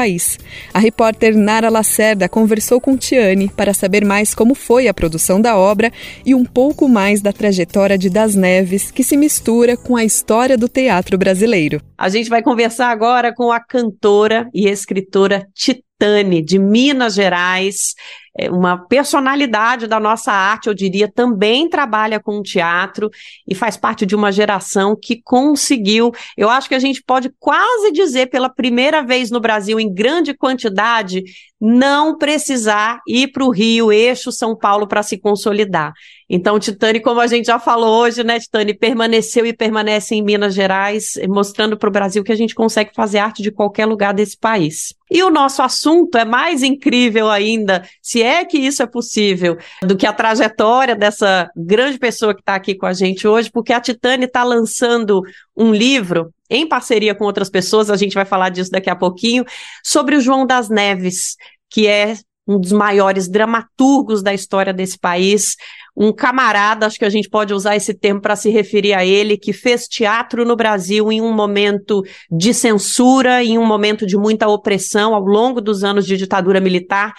A repórter Nara Lacerda conversou com Tiane para saber mais como foi a produção da obra e um pouco mais da trajetória de Das Neves, que se mistura com a história do teatro brasileiro. A gente vai conversar agora com a cantora e escritora Titane, de Minas Gerais. É uma personalidade da nossa arte, eu diria, também trabalha com teatro e faz parte de uma geração que conseguiu, eu acho que a gente pode quase dizer pela primeira vez no Brasil, em grande quantidade, não precisar ir para o Rio, eixo São Paulo, para se consolidar. Então, Titane, como a gente já falou hoje, né, Titane, permaneceu e permanece em Minas Gerais, mostrando para o Brasil que a gente consegue fazer arte de qualquer lugar desse país. E o nosso assunto é mais incrível ainda, se é que isso é possível, do que a trajetória dessa grande pessoa que está aqui com a gente hoje, porque a Titane está lançando um livro em parceria com outras pessoas, a gente vai falar disso daqui a pouquinho, sobre o João das Neves, que é um dos maiores dramaturgos da história desse país, um camarada, acho que a gente pode usar esse termo para se referir a ele, que fez teatro no Brasil em um momento de censura, em um momento de muita opressão ao longo dos anos de ditadura militar,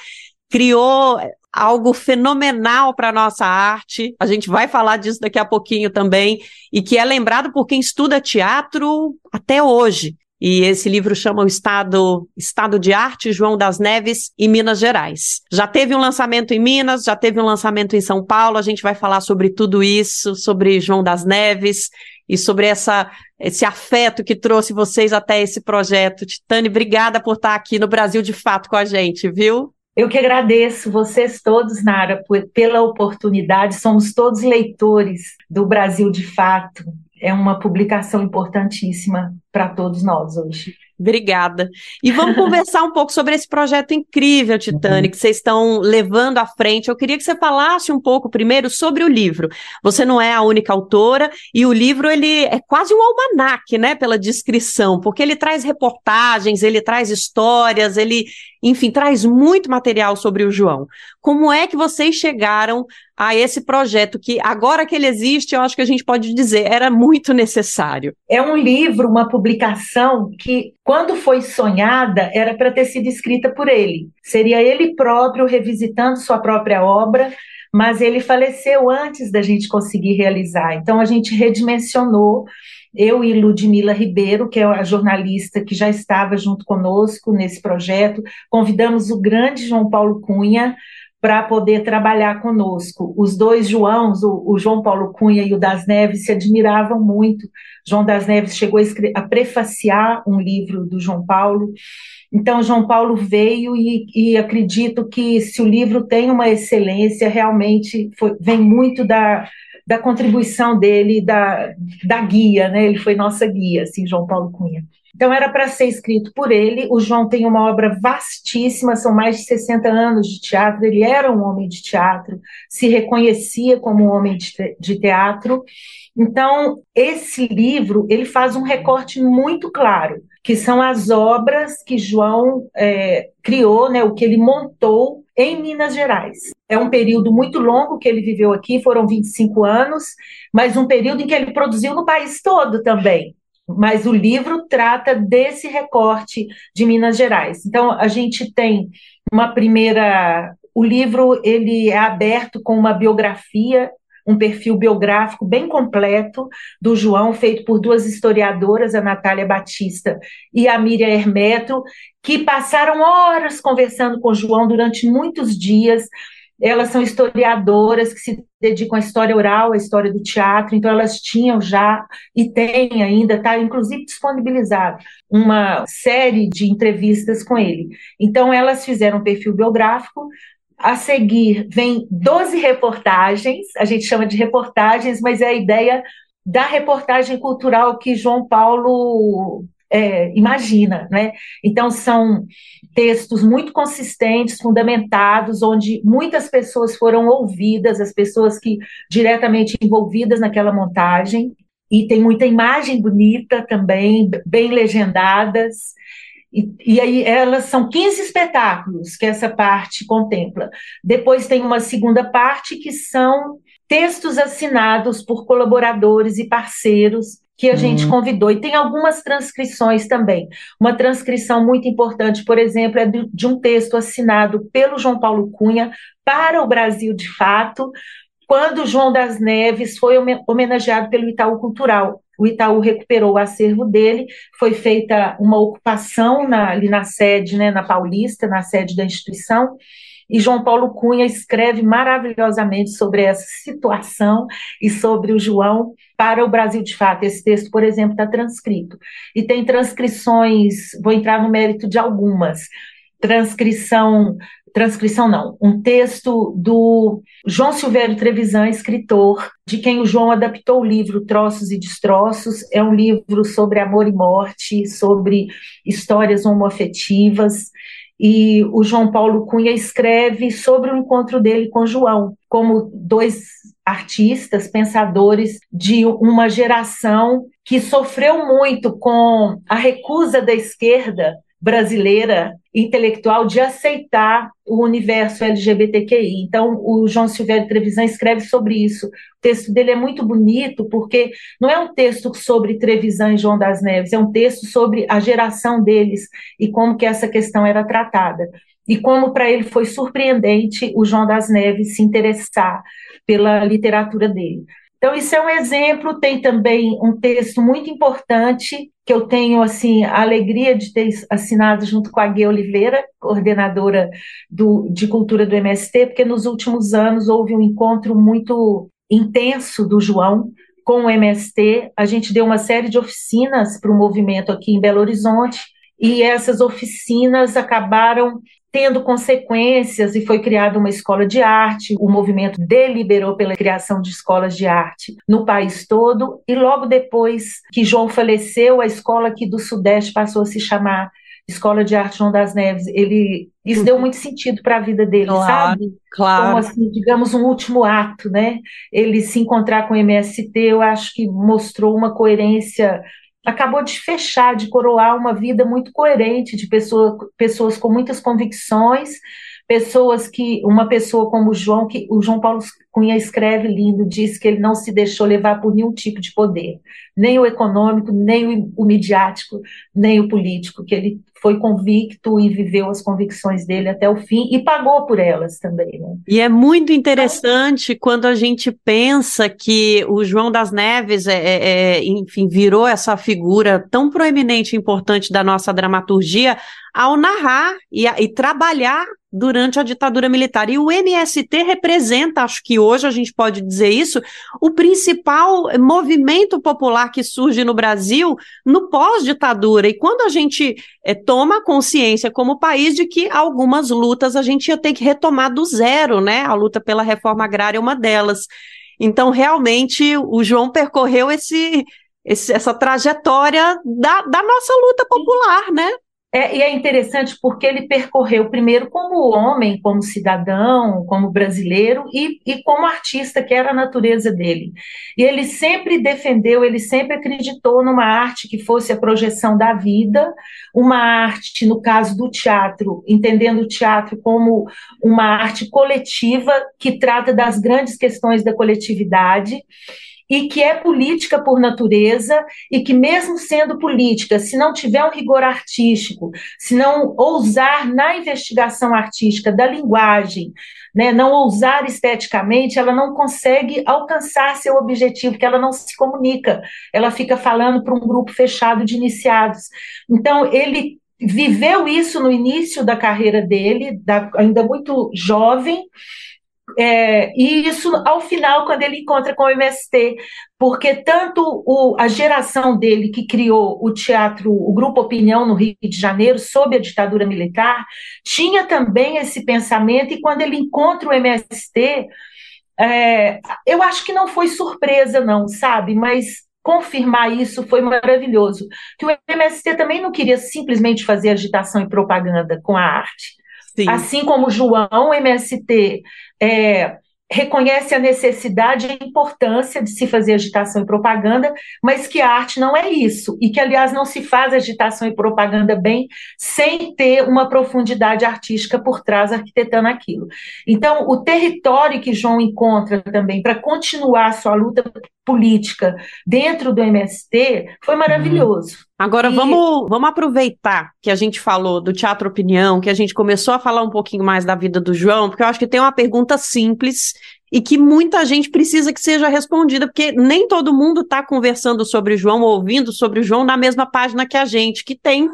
criou algo fenomenal para nossa arte. A gente vai falar disso daqui a pouquinho também, e que é lembrado por quem estuda teatro até hoje. E esse livro chama o Estado, Estado de Arte João das Neves e Minas Gerais. Já teve um lançamento em Minas, já teve um lançamento em São Paulo. A gente vai falar sobre tudo isso, sobre João das Neves e sobre essa, esse afeto que trouxe vocês até esse projeto. Titane, obrigada por estar aqui no Brasil de Fato com a gente, viu? Eu que agradeço vocês todos, Nara, por, pela oportunidade. Somos todos leitores do Brasil de Fato. É uma publicação importantíssima para todos nós hoje. Obrigada. E vamos conversar um pouco sobre esse projeto incrível, Titânia, uhum. que vocês estão levando à frente. Eu queria que você falasse um pouco primeiro sobre o livro. Você não é a única autora e o livro ele é quase um almanaque, né, pela descrição, porque ele traz reportagens, ele traz histórias, ele, enfim, traz muito material sobre o João. Como é que vocês chegaram a esse projeto que agora que ele existe, eu acho que a gente pode dizer, era muito necessário? É um livro, uma publicação que quando foi sonhada, era para ter sido escrita por ele. Seria ele próprio revisitando sua própria obra, mas ele faleceu antes da gente conseguir realizar. Então a gente redimensionou eu e Ludmila Ribeiro, que é a jornalista que já estava junto conosco nesse projeto, convidamos o grande João Paulo Cunha para poder trabalhar conosco. Os dois Joãos, o, o, João Paulo Cunha e o Das Neves, se admiravam muito. João das Neves chegou a, a prefaciar um livro do João Paulo. Então, João Paulo veio e, e acredito que se o livro tem uma excelência, realmente foi, vem muito da, da contribuição dele, da, da guia, né? Ele foi nossa guia, assim, João Paulo Cunha. Então, era para ser escrito por ele. O João tem uma obra vastíssima, são mais de 60 anos de teatro. Ele era um homem de teatro, se reconhecia como um homem de teatro. Então, esse livro ele faz um recorte muito claro, que são as obras que João é, criou, né, o que ele montou em Minas Gerais. É um período muito longo que ele viveu aqui, foram 25 anos, mas um período em que ele produziu no país todo também mas o livro trata desse recorte de Minas Gerais. Então a gente tem uma primeira, o livro ele é aberto com uma biografia, um perfil biográfico bem completo do João, feito por duas historiadoras, a Natália Batista e a Miriam Hermeto, que passaram horas conversando com o João durante muitos dias elas são historiadoras que se dedicam à história oral, à história do teatro, então elas tinham já e têm ainda, está inclusive disponibilizado, uma série de entrevistas com ele. Então elas fizeram um perfil biográfico, a seguir vem 12 reportagens, a gente chama de reportagens, mas é a ideia da reportagem cultural que João Paulo é, imagina, né? Então são textos muito consistentes, fundamentados, onde muitas pessoas foram ouvidas, as pessoas que diretamente envolvidas naquela montagem, e tem muita imagem bonita também, bem legendadas. E, e, aí elas são 15 espetáculos que essa parte contempla. Depois tem uma segunda parte que são textos assinados por colaboradores e parceiros que a gente uhum. convidou. E tem algumas transcrições também. Uma transcrição muito importante, por exemplo, é de, um texto assinado pelo João Paulo Cunha para o Brasil de Fato, quando João das Neves foi homenageado pelo Itaú Cultural. O Itaú recuperou o acervo dele, foi feita uma ocupação na, ali na sede, né, na Paulista, na sede da instituição, e João Paulo Cunha escreve maravilhosamente sobre essa situação e sobre o João para o Brasil de Fato. Esse texto, por exemplo, está transcrito. E tem transcrições, vou entrar no mérito de algumas. Transcrição, transcrição não, um texto do João Silvério Trevisan, escritor, de quem o João adaptou o livro Troços e Destroços. É um livro sobre amor e morte, sobre histórias homoafetivas e o João Paulo Cunha escreve sobre o encontro dele com João, como dois artistas, pensadores de uma geração que sofreu muito com a recusa da esquerda brasileira intelectual de aceitar o universo LGBTQI. Então, o João Silvério Trevisan escreve sobre isso. O texto dele é muito bonito, porque não é um texto sobre Trevisan e João das Neves, é um texto sobre a geração deles e como que essa questão era tratada. E como para ele foi surpreendente o João das Neves se interessar pela literatura dele. Então, isso é um exemplo. Tem também um texto muito importante que eu tenho assim a alegria de ter assinado junto com a Gui Oliveira, coordenadora do, de cultura do MST, porque nos últimos anos houve um encontro muito intenso do João com o MST. A gente deu uma série de oficinas para o movimento aqui em Belo Horizonte e essas oficinas acabaram tendo consequências e foi criada uma escola de arte. O movimento deliberou pela criação de escolas de arte no país todo e logo depois que João faleceu, a escola aqui do Sudeste passou a se chamar Escola de Arte João das Neves. Ele isso deu muito sentido para a vida dele, claro, sabe? Claro. Como assim, digamos um último ato, né? Ele se encontrar com o MST, eu acho que mostrou uma coerência acabou de fechar, de coroar uma vida muito coerente de pessoa, pessoas com muitas convicções, pessoas que uma pessoa como João, que o João Paulo Cunha escreve lindo, diz que ele não se deixou levar por nenhum tipo de poder, nem o econômico, nem o midiático, nem o político, que ele foi convicto e viveu as convicções dele até o fim e pagou por elas também. Né? E é muito interessante quando a gente pensa que o João das Neves, é, é, é enfim, virou essa figura tão proeminente e importante da nossa dramaturgia ao narrar e, e trabalhar durante a ditadura militar. E o MST representa, acho que hoje a gente pode dizer isso, o principal movimento popular que surge no Brasil no pós-ditadura. E quando a gente é, toma consciência como país de que algumas lutas a gente ia ter que retomar do zero, né? A luta pela reforma agrária é uma delas. Então, realmente, o João percorreu esse, esse essa trajetória da, da nossa luta popular, né? É, e é interessante porque ele percorreu primeiro como homem, como cidadão, como brasileiro e, e como artista, que era a natureza dele. E ele sempre defendeu, ele sempre acreditou numa arte que fosse a projeção da vida, uma arte, no caso do teatro, entendendo o teatro como uma arte coletiva que trata das grandes questões da coletividade e que é política por natureza e que mesmo sendo política, se não tiver um rigor artístico, se não ousar na investigação artística da linguagem, né, não ousar esteticamente, ela não consegue alcançar seu objetivo, que ela não se comunica, ela fica falando para um grupo fechado de iniciados. Então, ele viveu isso no início da carreira dele, da, ainda muito jovem, é, e isso ao final, quando ele encontra com o MST, porque tanto o, a geração dele que criou o teatro, o Grupo Opinião no Rio de Janeiro, sob a ditadura militar, tinha também esse pensamento, e quando ele encontra o MST, é, eu acho que não foi surpresa, não, sabe? Mas confirmar isso foi maravilhoso. Que o MST também não queria simplesmente fazer agitação e propaganda com a arte. Sim. Assim como o João, o MST é, reconhece a necessidade e a importância de se fazer agitação e propaganda, mas que a arte não é isso, e que, aliás, não se faz agitação e propaganda bem sem ter uma profundidade artística por trás arquitetando aquilo. Então, o território que João encontra também para continuar sua luta política dentro do MST foi maravilhoso. Uhum. Agora e... vamos, vamos aproveitar que a gente falou do Teatro Opinião, que a gente começou a falar um pouquinho mais da vida do João, porque eu acho que tem uma pergunta simples e que muita gente precisa que seja respondida, porque nem todo mundo está conversando sobre o João, ouvindo sobre o João na mesma página que a gente, que tem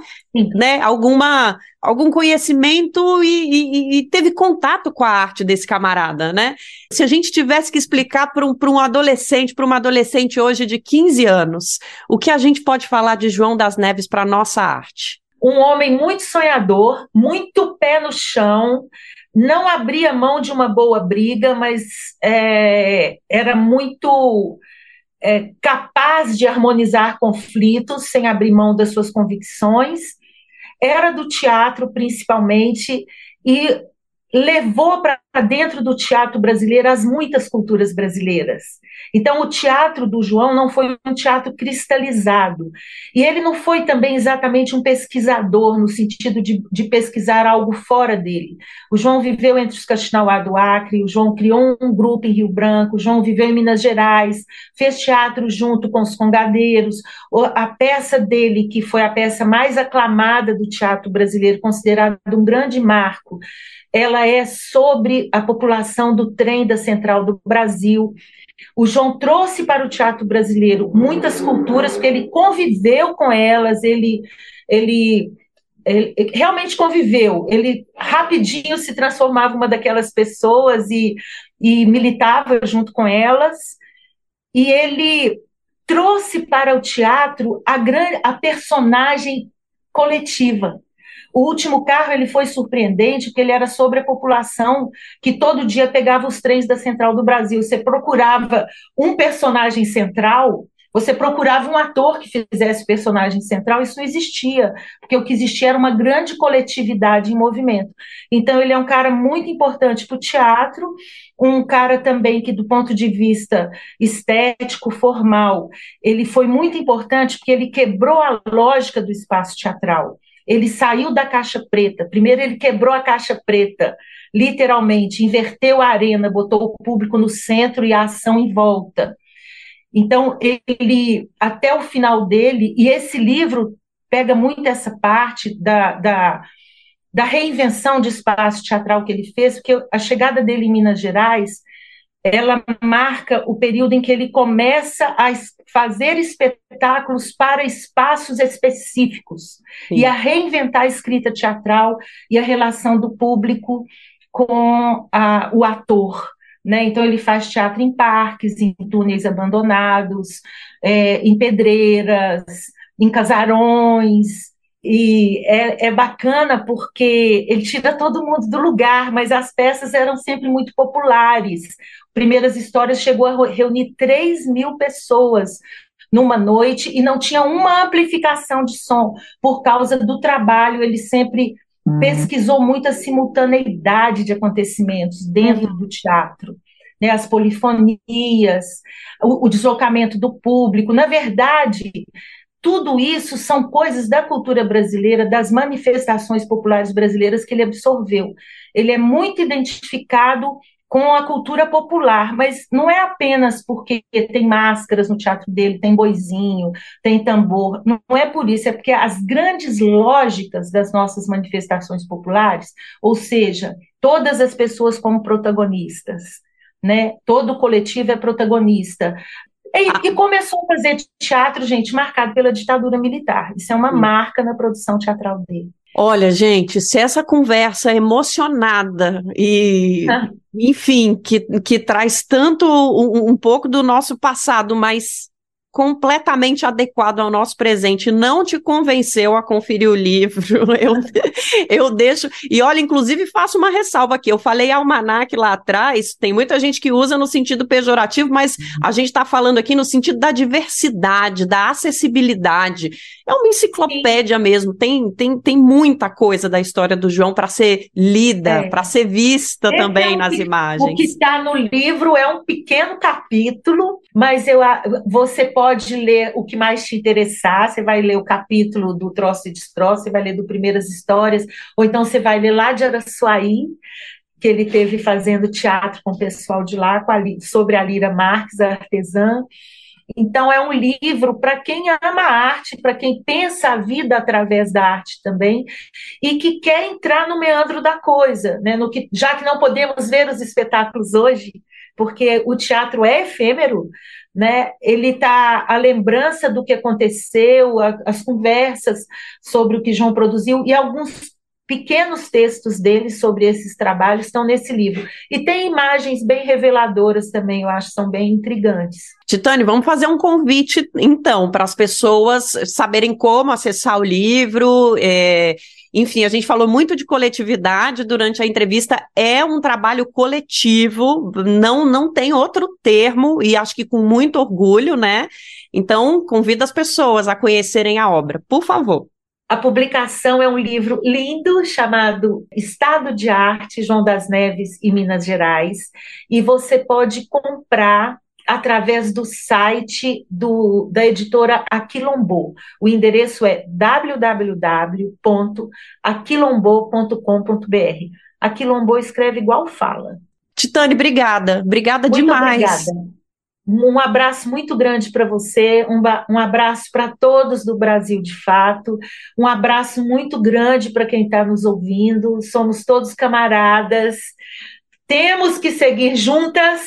né, alguma, algum conhecimento e, e, e, teve contato com a arte desse camarada, né? Se a gente tivesse que explicar para um, um adolescente, para uma adolescente hoje de 15 anos, o que a gente pode falar de João das Neves para a nossa arte? Um homem muito sonhador, muito pé no chão, não abria mão de uma boa briga, mas é, era muito é, capaz de harmonizar conflitos sem abrir mão das suas convicções. Era do teatro, principalmente, e levou para dentro do teatro brasileiro as muitas culturas brasileiras. Então, o teatro do João não foi um teatro cristalizado. E ele não foi também exatamente um pesquisador, no sentido de, de pesquisar algo fora dele. O João viveu entre os Caxinauá do Acre, o João criou um grupo em Rio Branco, o João viveu em Minas Gerais, fez teatro junto com os congadeiros. A peça dele, que foi a peça mais aclamada do teatro brasileiro, considerada um grande marco, ela é sobre a população do trem da Central do Brasil. O João trouxe para o teatro brasileiro muitas culturas, porque ele conviveu com elas, ele, ele, ele realmente conviveu. Ele rapidinho se transformava uma daquelas pessoas e, e militava junto com elas. E ele trouxe para o teatro a, grande, a personagem coletiva. O último carro ele foi surpreendente porque ele era sobre a população que todo dia pegava os trens da Central do Brasil. Você procurava um personagem central, você procurava um ator que fizesse personagem central, isso não existia, porque o que existia era uma grande coletividade em movimento. Então, ele é um cara muito importante para o teatro, um cara também que, do ponto de vista estético, formal, ele foi muito importante porque ele quebrou a lógica do espaço teatral. Ele saiu da caixa preta. Primeiro, ele quebrou a caixa preta, literalmente, inverteu a arena, botou o público no centro e a ação em volta. Então, ele, até o final dele, e esse livro pega muito essa parte da, da, da reinvenção de espaço teatral que ele fez, porque a chegada dele em Minas Gerais ela marca o período em que ele começa a fazer espetáculos para espaços específicos Sim. e a reinventar a escrita teatral e a relação do público com a, o ator. Né? Então, ele faz teatro em parques, em túneis abandonados, é, em pedreiras, em casarões. E é, é, bacana porque ele tira todo mundo do lugar, mas as peças eram sempre muito populares. Primeiras Histórias chegou a reunir 3 mil pessoas numa noite e não tinha uma amplificação de som por causa do trabalho. Ele sempre uhum. pesquisou muita simultaneidade de acontecimentos dentro uhum. do teatro. Né, as polifonias, o, o deslocamento do público. Na verdade, tudo isso são coisas da cultura brasileira, das manifestações populares brasileiras que ele absorveu. Ele é muito identificado com a cultura popular, mas não é apenas porque tem máscaras no teatro dele, tem boizinho, tem tambor, não é por isso, é porque as grandes lógicas das nossas manifestações populares, ou seja, todas as pessoas como protagonistas, né? Todo coletivo é protagonista. E, e, começou a fazer teatro, gente, marcado pela ditadura militar. Isso é uma marca na produção teatral dele. Olha, gente, se essa conversa emocionada e, ah. enfim, que, que traz tanto um, um pouco do nosso passado, mas completamente adequado ao nosso presente, não te convenceu a conferir o livro, eu, eu deixo. E olha, inclusive, faço uma ressalva aqui. Eu falei almanac lá atrás, tem muita gente que usa no sentido pejorativo, mas a gente está falando aqui no sentido da diversidade, da acessibilidade. É uma enciclopédia Sim. mesmo, tem, tem, tem muita coisa da história do João para ser lida, é. para ser vista Esse também é um, nas imagens. O que está no livro é um pequeno capítulo, mas eu, você pode ler o que mais te interessar, você vai ler o capítulo do Troço e Destroço, você vai ler do Primeiras Histórias, ou então você vai ler lá de Araçuaí, que ele teve fazendo teatro com o pessoal de lá, a, sobre a Lira Marques, a artesã. Então, é um livro para quem ama a arte, para quem pensa a vida através da arte também, e que quer entrar no meandro da coisa, né? no que, já que não podemos ver os espetáculos hoje, porque o teatro é efêmero, né? Ele está a lembrança do que aconteceu, a, as conversas sobre o que João produziu e alguns pequenos textos dele sobre esses trabalhos estão nesse livro. E tem imagens bem reveladoras também, eu acho, são bem intrigantes. Titane, vamos fazer um convite, então, para as pessoas saberem como acessar o livro. É enfim, a gente falou muito de coletividade durante a entrevista. É um trabalho coletivo, não, não tem outro termo, e acho que com muito orgulho, né? Então, convido as pessoas a conhecerem a obra, por favor. A publicação é um livro lindo chamado Estado de Arte, João das Neves e Minas Gerais, e você pode comprar através do site do, da editora Aquilombo. O endereço é www.aquilombo.com.br. Aquilombo escreve igual fala. Titane, obrigada. Obrigada muito demais. Obrigada. Um abraço muito grande para você, um, um abraço para todos do Brasil de fato, um abraço muito grande para quem está nos ouvindo. Somos todos camaradas, temos que seguir juntas,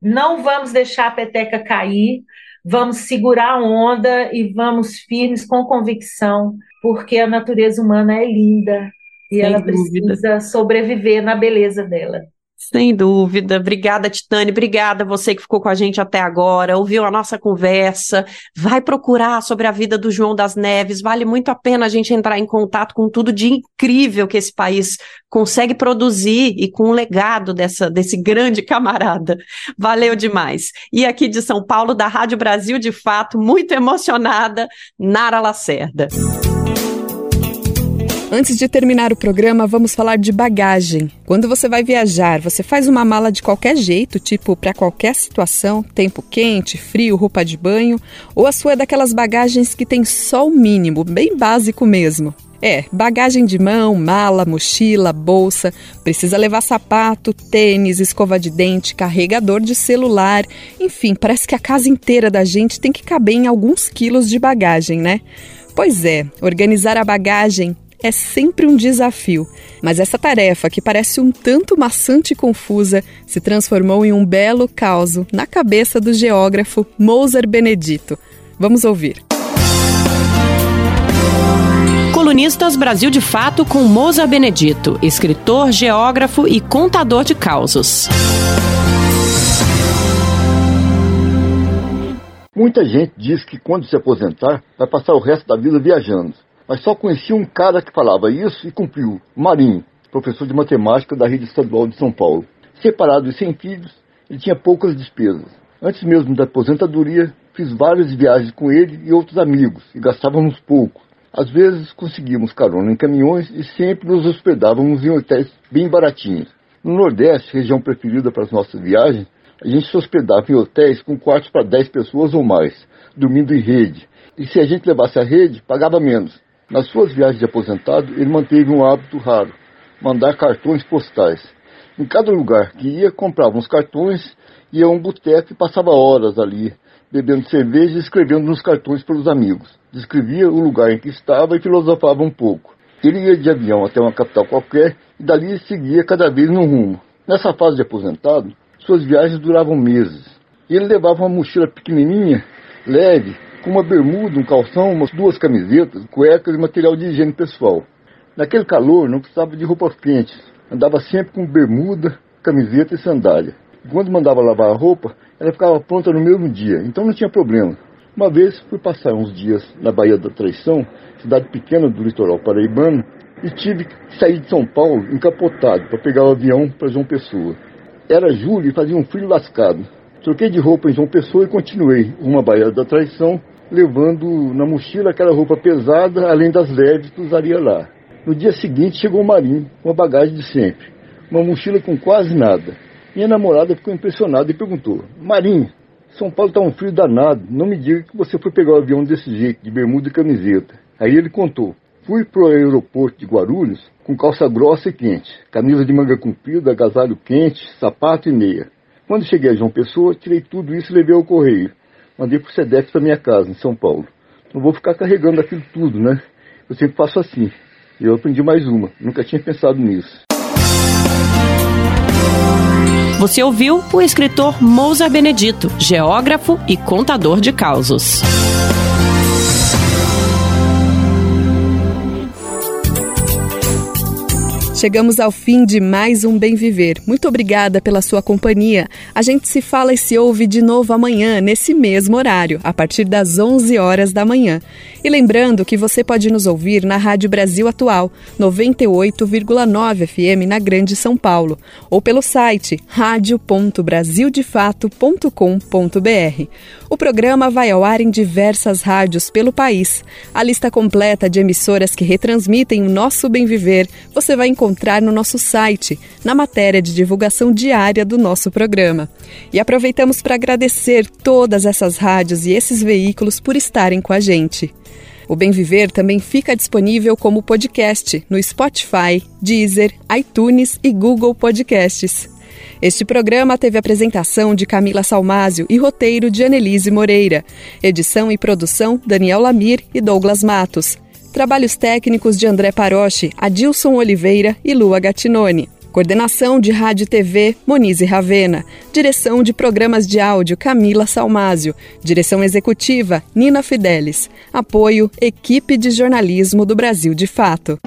não vamos deixar a peteca cair, vamos segurar a onda e vamos firmes com convicção, porque a natureza humana é linda e Sem ela dúvida. precisa sobreviver na beleza dela. Sem dúvida. Obrigada, Titane. Obrigada você que ficou com a gente até agora, ouviu a nossa conversa. Vai procurar sobre a vida do João das Neves. Vale muito a pena a gente entrar em contato com tudo de incrível que esse país consegue produzir e com o legado dessa, desse grande camarada. Valeu demais. E aqui de São Paulo, da Rádio Brasil de Fato, muito emocionada, Nara Lacerda. Antes de terminar o programa, vamos falar de bagagem. Quando você vai viajar, você faz uma mala de qualquer jeito, tipo para qualquer situação, tempo quente, frio, roupa de banho, ou a sua é daquelas bagagens que tem só o mínimo, bem básico mesmo. É, bagagem de mão, mala, mochila, bolsa, precisa levar sapato, tênis, escova de dente, carregador de celular, enfim, parece que a casa inteira da gente tem que caber em alguns quilos de bagagem, né? Pois é, organizar a bagagem é sempre um desafio, mas essa tarefa, que parece um tanto maçante e confusa, se transformou em um belo caos na cabeça do geógrafo Moser Benedito. Vamos ouvir. Colunistas Brasil de Fato com Moza Benedito, escritor, geógrafo e contador de causos. Muita gente diz que quando se aposentar vai passar o resto da vida viajando mas só conhecia um cara que falava isso e cumpriu, Marinho, professor de matemática da rede estadual de São Paulo. Separado e sem filhos, ele tinha poucas despesas. Antes mesmo da aposentadoria, fiz várias viagens com ele e outros amigos e gastávamos pouco. Às vezes conseguíamos carona em caminhões e sempre nos hospedávamos em hotéis bem baratinhos. No Nordeste, região preferida para as nossas viagens, a gente se hospedava em hotéis com quartos para 10 pessoas ou mais, dormindo em rede. E se a gente levasse a rede, pagava menos. Nas suas viagens de aposentado, ele manteve um hábito raro, mandar cartões postais. Em cada lugar que ia, comprava uns cartões, ia a um boteco e passava horas ali, bebendo cerveja e escrevendo nos cartões para os amigos. Descrevia o lugar em que estava e filosofava um pouco. Ele ia de avião até uma capital qualquer e dali seguia cada vez no rumo. Nessa fase de aposentado, suas viagens duravam meses. Ele levava uma mochila pequenininha, leve, uma bermuda, um calção, umas duas camisetas, cuecas e material de higiene pessoal. Naquele calor não precisava de roupas quentes, andava sempre com bermuda, camiseta e sandália. E quando mandava lavar a roupa, ela ficava pronta no mesmo dia, então não tinha problema. Uma vez fui passar uns dias na Baía da Traição, cidade pequena do litoral paraibano, e tive que sair de São Paulo encapotado para pegar o avião para João Pessoa. Era julho e fazia um frio lascado. Troquei de roupa em João Pessoa e continuei uma Baía da Traição levando na mochila aquela roupa pesada, além das leves que usaria lá. No dia seguinte chegou o Marinho, com a bagagem de sempre, uma mochila com quase nada. Minha namorada ficou impressionada e perguntou: Marinho, São Paulo está um frio danado, não me diga que você foi pegar o avião desse jeito, de bermuda e camiseta. Aí ele contou: Fui para o aeroporto de Guarulhos com calça grossa e quente, camisa de manga comprida, agasalho quente, sapato e meia. Quando cheguei a João Pessoa, tirei tudo isso e levei ao correio mandei pro SEDEX para minha casa, em São Paulo. Não vou ficar carregando aquilo tudo, né? Eu sempre faço assim. Eu aprendi mais uma. Nunca tinha pensado nisso. Você ouviu o escritor Mousa Benedito, geógrafo e contador de causos. Chegamos ao fim de mais um Bem Viver. Muito obrigada pela sua companhia. A gente se fala e se ouve de novo amanhã, nesse mesmo horário, a partir das 11 horas da manhã. E lembrando que você pode nos ouvir na Rádio Brasil Atual, 98,9 FM na Grande São Paulo, ou pelo site radio.brasildefato.com.br. O programa vai ao ar em diversas rádios pelo país. A lista completa de emissoras que retransmitem o nosso Bem Viver você vai encontrar encontrar no nosso site, na matéria de divulgação diária do nosso programa. E aproveitamos para agradecer todas essas rádios e esses veículos por estarem com a gente. O Bem Viver também fica disponível como podcast no Spotify, Deezer, iTunes e Google Podcasts. Este programa teve apresentação de Camila Salmásio e roteiro de Annelise Moreira. Edição e produção Daniel Lamir e Douglas Matos. Trabalhos técnicos de André Paroche, Adilson Oliveira e Lua Gattinone. Coordenação de Rádio e TV, Monize Ravena. Direção de programas de áudio, Camila Salmásio. Direção executiva, Nina Fidelis. Apoio, Equipe de Jornalismo do Brasil de Fato.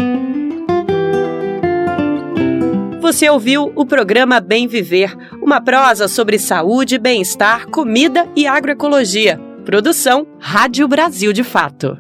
Você ouviu o programa Bem Viver, uma prosa sobre saúde, bem-estar, comida e agroecologia. Produção Rádio Brasil de Fato.